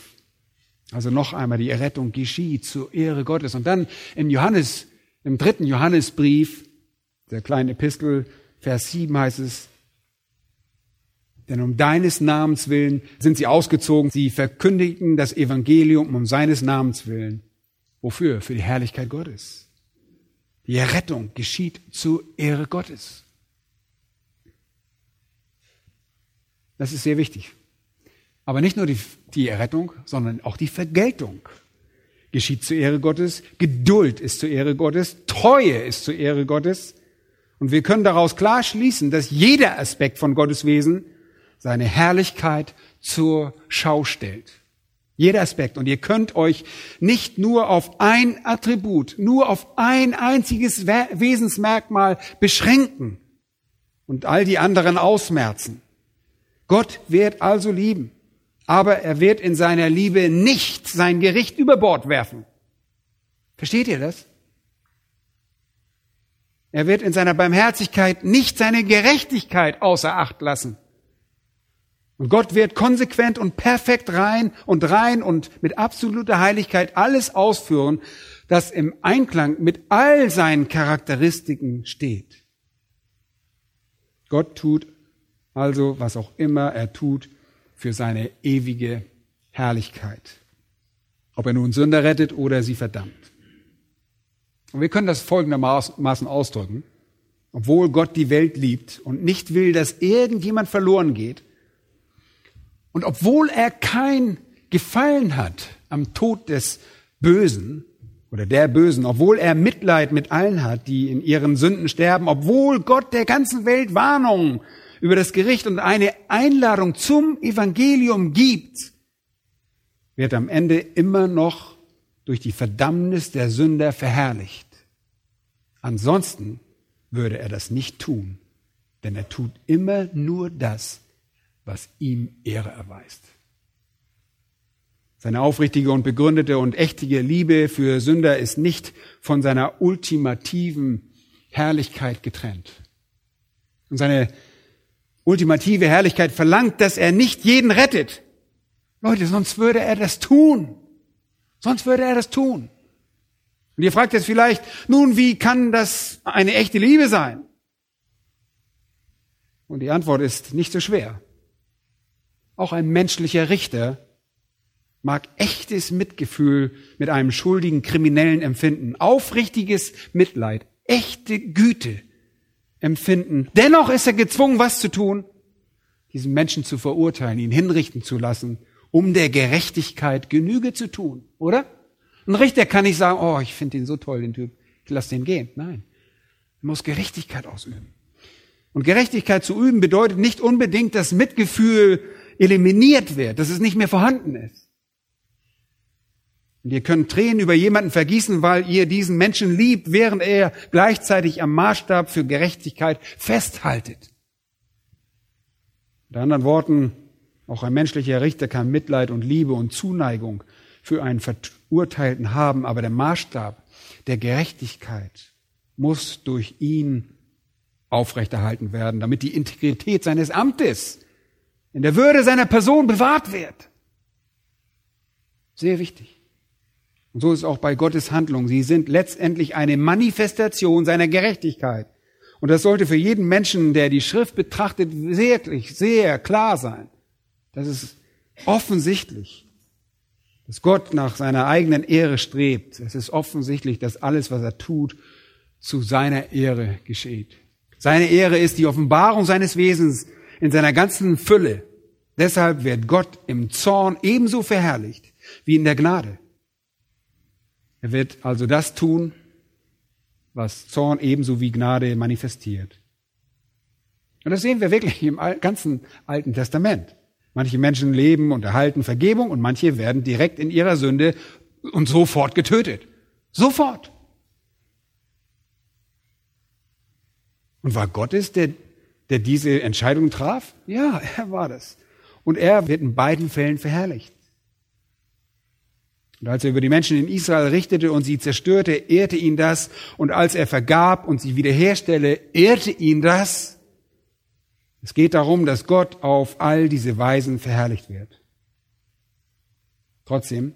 Also noch einmal, die Errettung geschieht zur Ehre Gottes. Und dann im Johannes, im dritten Johannesbrief, der kleinen Epistel, Vers 7 heißt es, denn um deines Namens willen sind sie ausgezogen. Sie verkündigten das Evangelium um seines Namens willen. Wofür? Für die Herrlichkeit Gottes. Die Errettung geschieht zur Ehre Gottes. Das ist sehr wichtig. Aber nicht nur die, die Errettung, sondern auch die Vergeltung geschieht zur Ehre Gottes. Geduld ist zur Ehre Gottes. Treue ist zur Ehre Gottes. Und wir können daraus klar schließen, dass jeder Aspekt von Gottes Wesen seine Herrlichkeit zur Schau stellt. Jeder Aspekt. Und ihr könnt euch nicht nur auf ein Attribut, nur auf ein einziges Wesensmerkmal beschränken und all die anderen ausmerzen. Gott wird also lieben, aber er wird in seiner Liebe nicht sein Gericht über Bord werfen. Versteht ihr das? Er wird in seiner Barmherzigkeit nicht seine Gerechtigkeit außer Acht lassen. Und Gott wird konsequent und perfekt rein und rein und mit absoluter Heiligkeit alles ausführen, das im Einklang mit all seinen Charakteristiken steht. Gott tut also, was auch immer er tut, für seine ewige Herrlichkeit. Ob er nun Sünder rettet oder sie verdammt. Und wir können das folgendermaßen ausdrücken. Obwohl Gott die Welt liebt und nicht will, dass irgendjemand verloren geht, und obwohl er kein Gefallen hat am Tod des Bösen oder der Bösen, obwohl er Mitleid mit allen hat, die in ihren Sünden sterben, obwohl Gott der ganzen Welt Warnung über das Gericht und eine Einladung zum Evangelium gibt, wird am Ende immer noch durch die Verdammnis der Sünder verherrlicht. Ansonsten würde er das nicht tun, denn er tut immer nur das, was ihm Ehre erweist. Seine aufrichtige und begründete und echtige Liebe für Sünder ist nicht von seiner ultimativen Herrlichkeit getrennt. Und seine ultimative Herrlichkeit verlangt, dass er nicht jeden rettet. Leute, sonst würde er das tun. Sonst würde er das tun. Und ihr fragt jetzt vielleicht, nun, wie kann das eine echte Liebe sein? Und die Antwort ist nicht so schwer. Auch ein menschlicher Richter mag echtes Mitgefühl mit einem schuldigen Kriminellen empfinden, aufrichtiges Mitleid, echte Güte empfinden. Dennoch ist er gezwungen, was zu tun? Diesen Menschen zu verurteilen, ihn hinrichten zu lassen, um der Gerechtigkeit Genüge zu tun, oder? Ein Richter kann nicht sagen, oh, ich finde den so toll, den Typ, ich lasse den gehen. Nein. Er muss Gerechtigkeit ausüben. Und Gerechtigkeit zu üben bedeutet nicht unbedingt, dass Mitgefühl eliminiert wird, dass es nicht mehr vorhanden ist. Und ihr könnt Tränen über jemanden vergießen, weil ihr diesen Menschen liebt, während er gleichzeitig am Maßstab für Gerechtigkeit festhaltet. Mit anderen Worten, auch ein menschlicher Richter kann Mitleid und Liebe und Zuneigung für einen urteilten haben, aber der Maßstab der Gerechtigkeit muss durch ihn aufrechterhalten werden, damit die Integrität seines Amtes in der Würde seiner Person bewahrt wird. Sehr wichtig. Und so ist es auch bei Gottes Handlung. Sie sind letztendlich eine Manifestation seiner Gerechtigkeit. Und das sollte für jeden Menschen, der die Schrift betrachtet, wirklich sehr klar sein. Das ist offensichtlich, dass Gott nach seiner eigenen Ehre strebt. Es ist offensichtlich, dass alles, was er tut, zu seiner Ehre geschieht. Seine Ehre ist die Offenbarung seines Wesens in seiner ganzen Fülle. Deshalb wird Gott im Zorn ebenso verherrlicht wie in der Gnade. Er wird also das tun, was Zorn ebenso wie Gnade manifestiert. Und das sehen wir wirklich im ganzen Alten Testament. Manche Menschen leben und erhalten Vergebung und manche werden direkt in ihrer Sünde und sofort getötet. Sofort. Und war Gott es, der, der diese Entscheidung traf? Ja, er war das. Und er wird in beiden Fällen verherrlicht. Und als er über die Menschen in Israel richtete und sie zerstörte, ehrte ihn das. Und als er vergab und sie wiederherstelle, ehrte ihn das. Es geht darum, dass Gott auf all diese Weisen verherrlicht wird. Trotzdem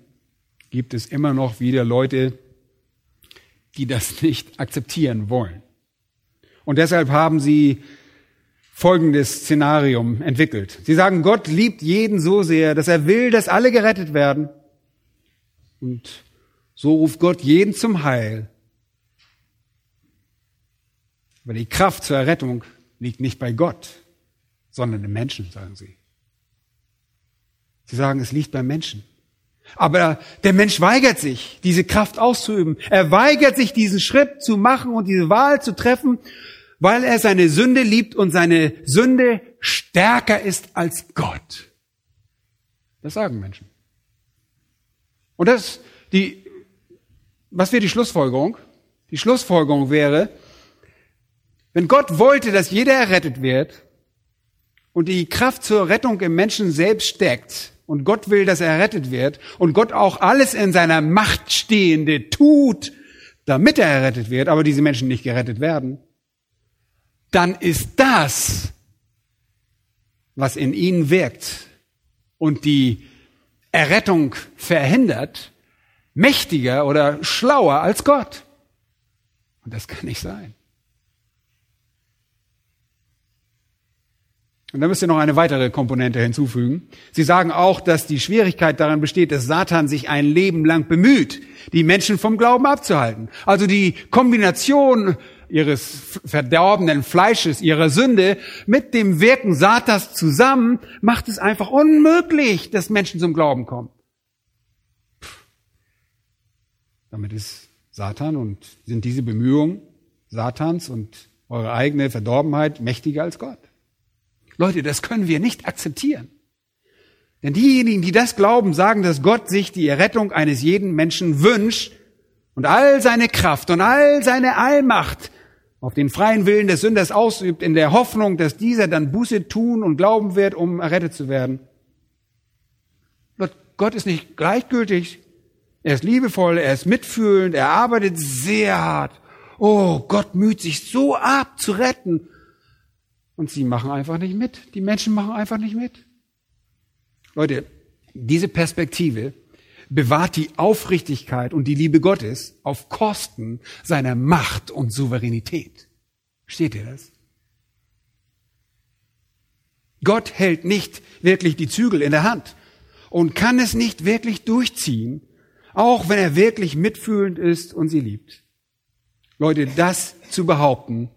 gibt es immer noch wieder Leute, die das nicht akzeptieren wollen. Und deshalb haben sie folgendes Szenarium entwickelt. Sie sagen, Gott liebt jeden so sehr, dass er will, dass alle gerettet werden. Und so ruft Gott jeden zum Heil. Aber die Kraft zur Errettung liegt nicht bei Gott, sondern im Menschen, sagen sie. Sie sagen, es liegt beim Menschen. Aber der Mensch weigert sich, diese Kraft auszuüben. Er weigert sich, diesen Schritt zu machen und diese Wahl zu treffen, weil er seine Sünde liebt und seine Sünde stärker ist als Gott. Das sagen Menschen. Und das, die, was wäre die Schlussfolgerung? Die Schlussfolgerung wäre, wenn Gott wollte, dass jeder errettet wird und die Kraft zur Rettung im Menschen selbst steckt und Gott will, dass er errettet wird und Gott auch alles in seiner Macht Stehende tut, damit er errettet wird, aber diese Menschen nicht gerettet werden, dann ist das, was in ihnen wirkt und die Errettung verhindert, mächtiger oder schlauer als Gott. Und das kann nicht sein. Und dann müsst ihr noch eine weitere Komponente hinzufügen. Sie sagen auch, dass die Schwierigkeit daran besteht, dass Satan sich ein Leben lang bemüht, die Menschen vom Glauben abzuhalten. Also die Kombination ihres verdorbenen Fleisches, ihrer Sünde mit dem Wirken Satans zusammen macht es einfach unmöglich, dass Menschen zum Glauben kommen. Damit ist Satan und sind diese Bemühungen Satans und eure eigene Verdorbenheit mächtiger als Gott. Leute, das können wir nicht akzeptieren. Denn diejenigen, die das glauben, sagen, dass Gott sich die Errettung eines jeden Menschen wünscht und all seine Kraft und all seine Allmacht auf den freien Willen des Sünders ausübt, in der Hoffnung, dass dieser dann Buße tun und glauben wird, um errettet zu werden. Gott ist nicht gleichgültig. Er ist liebevoll, er ist mitfühlend, er arbeitet sehr hart. Oh, Gott müht sich so ab zu retten. Und sie machen einfach nicht mit. Die Menschen machen einfach nicht mit. Leute, diese Perspektive bewahrt die Aufrichtigkeit und die Liebe Gottes auf Kosten seiner Macht und Souveränität. Steht ihr das? Gott hält nicht wirklich die Zügel in der Hand und kann es nicht wirklich durchziehen, auch wenn er wirklich mitfühlend ist und sie liebt. Leute, das zu behaupten,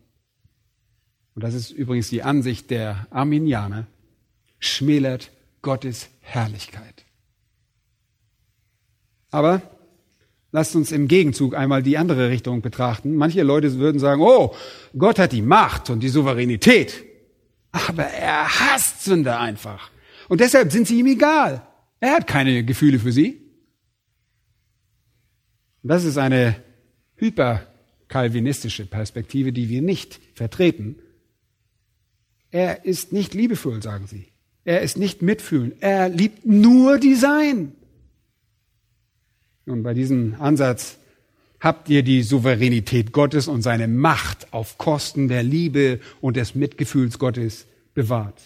und das ist übrigens die Ansicht der Arminianer, schmälert Gottes Herrlichkeit. Aber lasst uns im Gegenzug einmal die andere Richtung betrachten. Manche Leute würden sagen, oh, Gott hat die Macht und die Souveränität. Aber er hasst Sünder einfach. Und deshalb sind sie ihm egal. Er hat keine Gefühle für sie. Das ist eine hyperkalvinistische Perspektive, die wir nicht vertreten. Er ist nicht liebevoll, sagen sie. Er ist nicht mitfühlend. Er liebt nur die Sein. Und bei diesem Ansatz habt ihr die Souveränität Gottes und seine Macht auf Kosten der Liebe und des Mitgefühls Gottes bewahrt.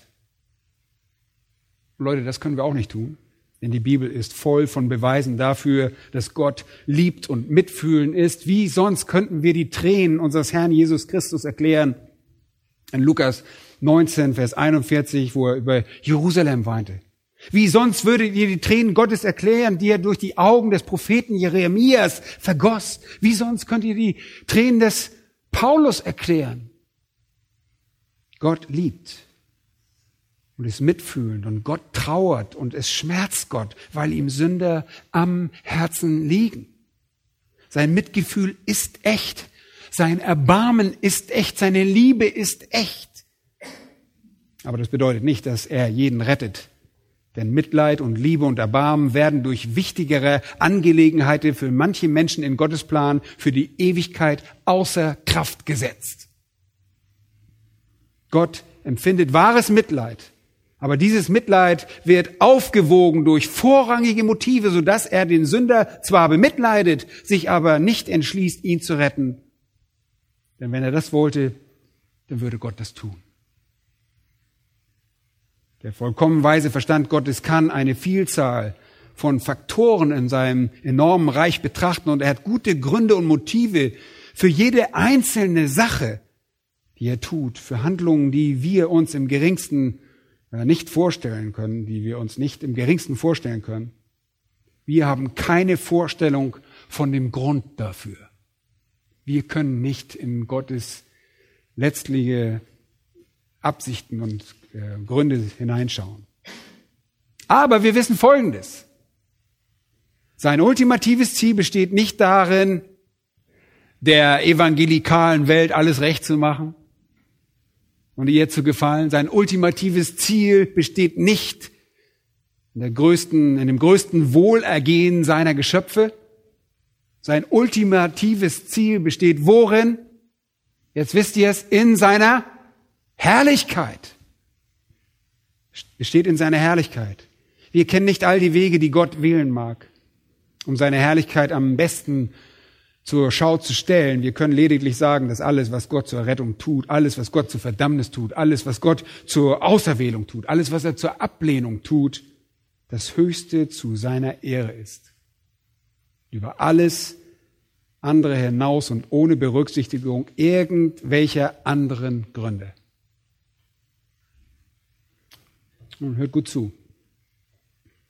Leute, das können wir auch nicht tun, denn die Bibel ist voll von Beweisen dafür, dass Gott liebt und mitfühlen ist. Wie sonst könnten wir die Tränen unseres Herrn Jesus Christus erklären? In Lukas 19, Vers 41, wo er über Jerusalem weinte. Wie sonst würdet ihr die Tränen Gottes erklären, die er durch die Augen des Propheten Jeremias vergoss? Wie sonst könnt ihr die Tränen des Paulus erklären? Gott liebt und ist mitfühlend und Gott trauert und es schmerzt Gott, weil ihm Sünder am Herzen liegen. Sein Mitgefühl ist echt. Sein Erbarmen ist echt. Seine Liebe ist echt. Aber das bedeutet nicht, dass er jeden rettet, denn Mitleid und Liebe und Erbarmen werden durch wichtigere Angelegenheiten für manche Menschen in Gottes Plan für die Ewigkeit außer Kraft gesetzt. Gott empfindet wahres Mitleid, aber dieses Mitleid wird aufgewogen durch vorrangige Motive, sodass er den Sünder zwar bemitleidet, sich aber nicht entschließt, ihn zu retten. Denn wenn er das wollte, dann würde Gott das tun. Der vollkommen weise Verstand Gottes kann eine Vielzahl von Faktoren in seinem enormen Reich betrachten und er hat gute Gründe und Motive für jede einzelne Sache, die er tut, für Handlungen, die wir uns im geringsten äh, nicht vorstellen können, die wir uns nicht im geringsten vorstellen können. Wir haben keine Vorstellung von dem Grund dafür. Wir können nicht in Gottes letztliche Absichten und äh, Gründe hineinschauen. Aber wir wissen Folgendes. Sein ultimatives Ziel besteht nicht darin, der evangelikalen Welt alles recht zu machen und ihr zu gefallen. Sein ultimatives Ziel besteht nicht in, der größten, in dem größten Wohlergehen seiner Geschöpfe. Sein ultimatives Ziel besteht worin? Jetzt wisst ihr es, in seiner Herrlichkeit. Es steht in seiner Herrlichkeit. Wir kennen nicht all die Wege, die Gott wählen mag, um seine Herrlichkeit am besten zur Schau zu stellen. Wir können lediglich sagen, dass alles, was Gott zur Rettung tut, alles, was Gott zur Verdammnis tut, alles, was Gott zur Auserwählung tut, alles, was er zur Ablehnung tut, das Höchste zu seiner Ehre ist. Über alles andere hinaus und ohne Berücksichtigung irgendwelcher anderen Gründe. Nun hört gut zu.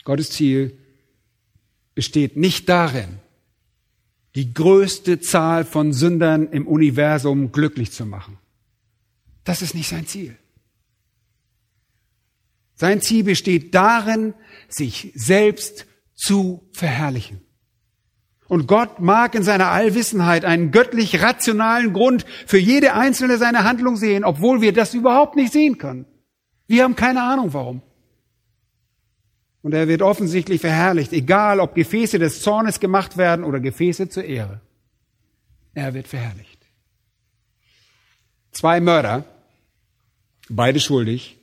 Gottes Ziel besteht nicht darin, die größte Zahl von Sündern im Universum glücklich zu machen. Das ist nicht sein Ziel. Sein Ziel besteht darin, sich selbst zu verherrlichen. Und Gott mag in seiner Allwissenheit einen göttlich rationalen Grund für jede einzelne seiner Handlung sehen, obwohl wir das überhaupt nicht sehen können. Wir haben keine Ahnung warum. Und er wird offensichtlich verherrlicht, egal ob Gefäße des Zornes gemacht werden oder Gefäße zur Ehre. Er wird verherrlicht. Zwei Mörder, beide schuldig,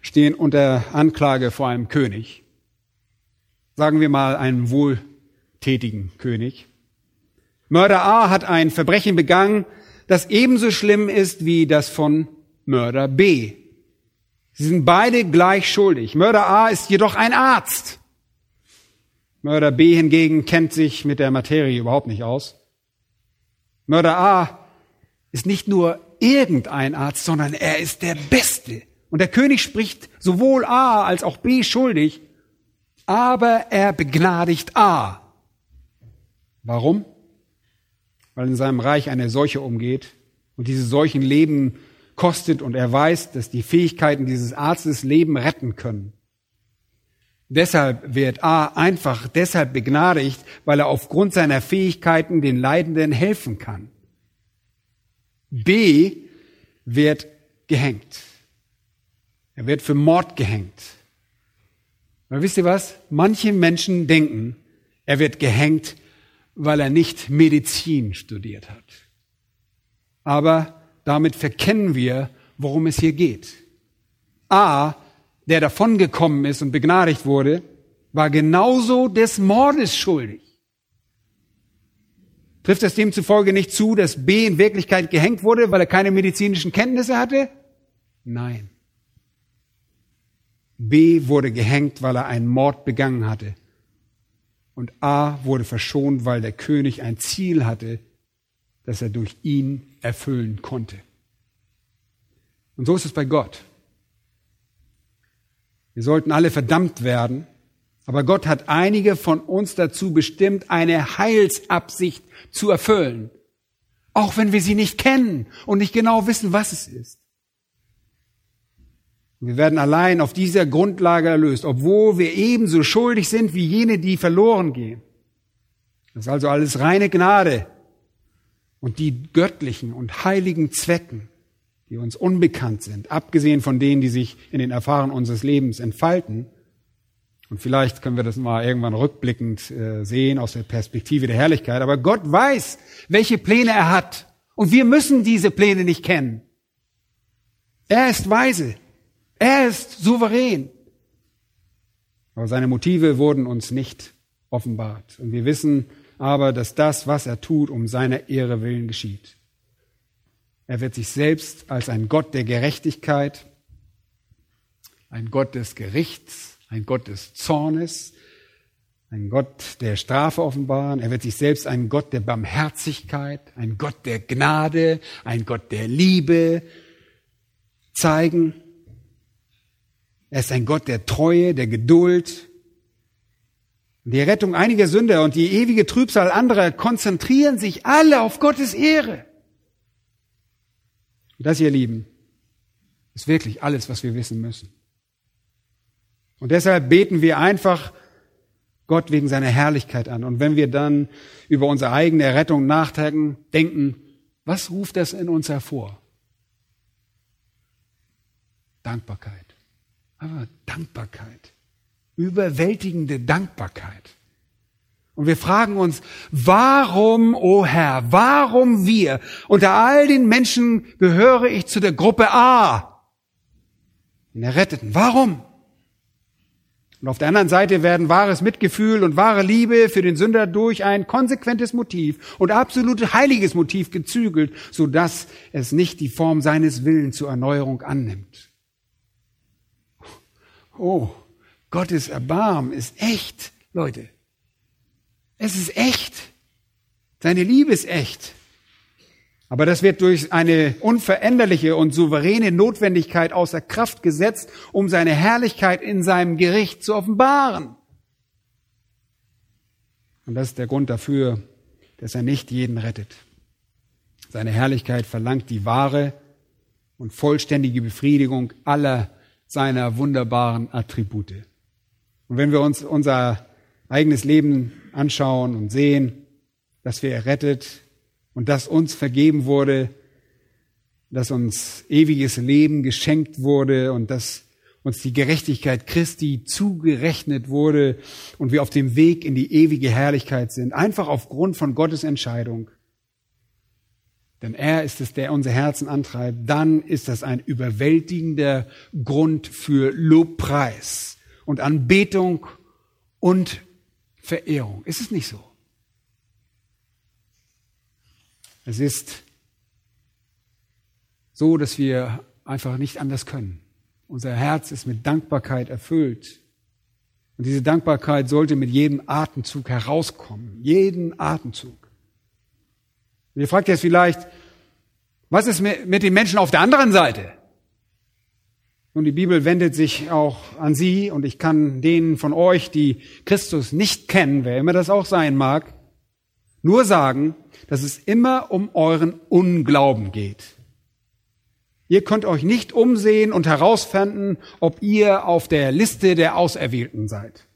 stehen unter Anklage vor einem König. Sagen wir mal einen wohltätigen König. Mörder A hat ein Verbrechen begangen, das ebenso schlimm ist wie das von Mörder B. Sie sind beide gleich schuldig. Mörder A ist jedoch ein Arzt. Mörder B hingegen kennt sich mit der Materie überhaupt nicht aus. Mörder A ist nicht nur irgendein Arzt, sondern er ist der Beste. Und der König spricht sowohl A als auch B schuldig, aber er begnadigt A. Warum? Weil in seinem Reich eine Seuche umgeht und diese Seuchen leben kostet und er weiß, dass die Fähigkeiten dieses Arztes Leben retten können. Deshalb wird A einfach deshalb begnadigt, weil er aufgrund seiner Fähigkeiten den Leidenden helfen kann. B wird gehängt. Er wird für Mord gehängt. Aber wisst ihr was? Manche Menschen denken, er wird gehängt, weil er nicht Medizin studiert hat. Aber damit verkennen wir, worum es hier geht. A, der davongekommen ist und begnadigt wurde, war genauso des Mordes schuldig. Trifft es demzufolge nicht zu, dass B in Wirklichkeit gehängt wurde, weil er keine medizinischen Kenntnisse hatte? Nein. B wurde gehängt, weil er einen Mord begangen hatte. Und A wurde verschont, weil der König ein Ziel hatte, das er durch ihn erfüllen konnte. Und so ist es bei Gott. Wir sollten alle verdammt werden, aber Gott hat einige von uns dazu bestimmt, eine Heilsabsicht zu erfüllen. Auch wenn wir sie nicht kennen und nicht genau wissen, was es ist. Wir werden allein auf dieser Grundlage erlöst, obwohl wir ebenso schuldig sind wie jene, die verloren gehen. Das ist also alles reine Gnade und die göttlichen und heiligen Zwecken, die uns unbekannt sind, abgesehen von denen, die sich in den Erfahrungen unseres Lebens entfalten. Und vielleicht können wir das mal irgendwann rückblickend äh, sehen aus der Perspektive der Herrlichkeit. Aber Gott weiß, welche Pläne er hat. Und wir müssen diese Pläne nicht kennen. Er ist weise. Er ist souverän. Aber seine Motive wurden uns nicht offenbart. Und wir wissen aber, dass das, was er tut, um seiner Ehre willen geschieht. Er wird sich selbst als ein Gott der Gerechtigkeit, ein Gott des Gerichts, ein Gott des Zornes, ein Gott der Strafe offenbaren. Er wird sich selbst ein Gott der Barmherzigkeit, ein Gott der Gnade, ein Gott der Liebe zeigen. Er ist ein Gott der Treue, der Geduld. Die Rettung einiger Sünder und die ewige Trübsal anderer konzentrieren sich alle auf Gottes Ehre. Und das, ihr Lieben, ist wirklich alles, was wir wissen müssen. Und deshalb beten wir einfach Gott wegen seiner Herrlichkeit an. Und wenn wir dann über unsere eigene Errettung nachdenken, denken, was ruft das in uns hervor? Dankbarkeit. Aber Dankbarkeit. Überwältigende Dankbarkeit. Und wir fragen uns, warum, o oh Herr, warum wir? Unter all den Menschen gehöre ich zu der Gruppe A, den Erretteten. Warum? Und auf der anderen Seite werden wahres Mitgefühl und wahre Liebe für den Sünder durch ein konsequentes Motiv und absolut heiliges Motiv gezügelt, so dass es nicht die Form seines Willens zur Erneuerung annimmt. Oh, Gottes Erbarmen ist echt, Leute. Es ist echt. Seine Liebe ist echt. Aber das wird durch eine unveränderliche und souveräne Notwendigkeit außer Kraft gesetzt, um seine Herrlichkeit in seinem Gericht zu offenbaren. Und das ist der Grund dafür, dass er nicht jeden rettet. Seine Herrlichkeit verlangt die wahre und vollständige Befriedigung aller seiner wunderbaren Attribute. Und wenn wir uns unser eigenes Leben anschauen und sehen, dass wir errettet und dass uns vergeben wurde, dass uns ewiges Leben geschenkt wurde und dass uns die Gerechtigkeit Christi zugerechnet wurde und wir auf dem Weg in die ewige Herrlichkeit sind, einfach aufgrund von Gottes Entscheidung, denn er ist es, der unser Herzen antreibt, dann ist das ein überwältigender Grund für Lobpreis und Anbetung und Verehrung. Ist es nicht so? Es ist so, dass wir einfach nicht anders können. Unser Herz ist mit Dankbarkeit erfüllt. Und diese Dankbarkeit sollte mit jedem Atemzug herauskommen. Jeden Atemzug. Und ihr fragt jetzt vielleicht, was ist mit den Menschen auf der anderen Seite? Und die Bibel wendet sich auch an sie und ich kann denen von euch, die Christus nicht kennen, wer immer das auch sein mag, nur sagen, dass es immer um euren Unglauben geht. Ihr könnt euch nicht umsehen und herausfinden, ob ihr auf der Liste der Auserwählten seid.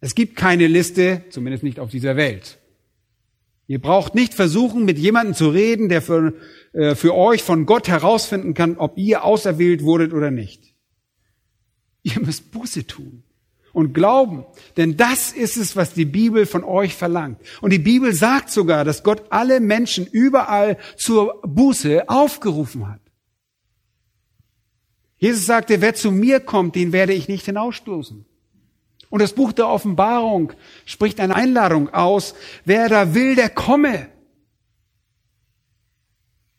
Es gibt keine Liste, zumindest nicht auf dieser Welt. Ihr braucht nicht versuchen, mit jemandem zu reden, der für, äh, für euch von Gott herausfinden kann, ob ihr auserwählt wurdet oder nicht. Ihr müsst Buße tun und glauben, denn das ist es, was die Bibel von euch verlangt. Und die Bibel sagt sogar, dass Gott alle Menschen überall zur Buße aufgerufen hat. Jesus sagte, wer zu mir kommt, den werde ich nicht hinausstoßen. Und das Buch der Offenbarung spricht eine Einladung aus, wer da will, der komme.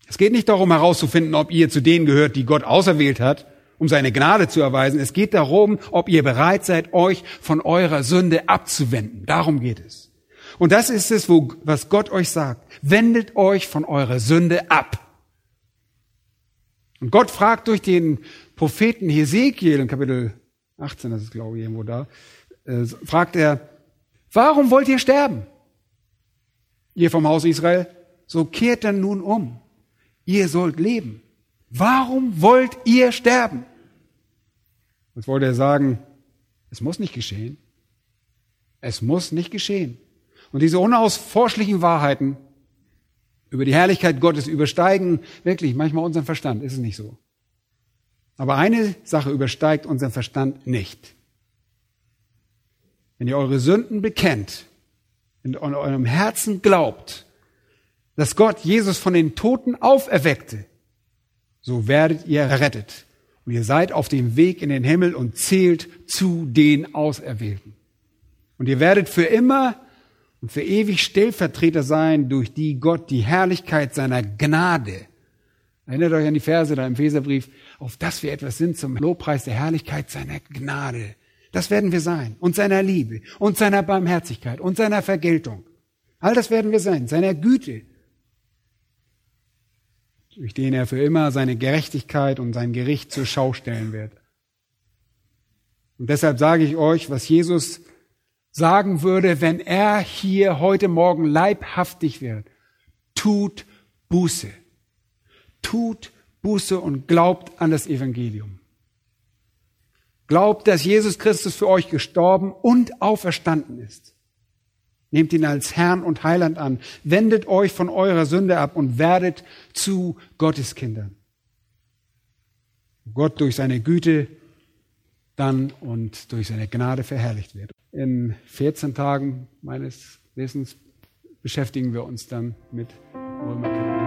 Es geht nicht darum herauszufinden, ob ihr zu denen gehört, die Gott auserwählt hat, um seine Gnade zu erweisen. Es geht darum, ob ihr bereit seid, euch von eurer Sünde abzuwenden. Darum geht es. Und das ist es, was Gott euch sagt. Wendet euch von eurer Sünde ab. Und Gott fragt durch den Propheten Hesekiel in Kapitel 18, das ist glaube ich irgendwo da, äh, fragt er, warum wollt ihr sterben? Ihr vom Haus Israel, so kehrt dann nun um. Ihr sollt leben. Warum wollt ihr sterben? Was wollte er sagen? Es muss nicht geschehen. Es muss nicht geschehen. Und diese unausforschlichen Wahrheiten über die Herrlichkeit Gottes übersteigen wirklich manchmal unseren Verstand. Ist es nicht so? Aber eine Sache übersteigt unseren Verstand nicht. Wenn ihr eure Sünden bekennt, in eurem Herzen glaubt, dass Gott Jesus von den Toten auferweckte, so werdet ihr errettet. Und ihr seid auf dem Weg in den Himmel und zählt zu den Auserwählten. Und ihr werdet für immer und für ewig Stellvertreter sein, durch die Gott die Herrlichkeit seiner Gnade, erinnert euch an die Verse da im Feserbrief, auf dass wir etwas sind zum Lobpreis der Herrlichkeit seiner Gnade. Das werden wir sein. Und seiner Liebe und seiner Barmherzigkeit und seiner Vergeltung. All das werden wir sein, seiner Güte, durch den er für immer seine Gerechtigkeit und sein Gericht zur Schau stellen wird. Und deshalb sage ich euch, was Jesus sagen würde, wenn er hier heute Morgen leibhaftig wird. Tut Buße. Tut Buße und glaubt an das Evangelium. Glaubt, dass Jesus Christus für euch gestorben und auferstanden ist. Nehmt ihn als Herrn und Heiland an. Wendet euch von eurer Sünde ab und werdet zu Gottes Kindern. Gott durch seine Güte dann und durch seine Gnade verherrlicht wird. In 14 Tagen meines Wissens beschäftigen wir uns dann mit Römer.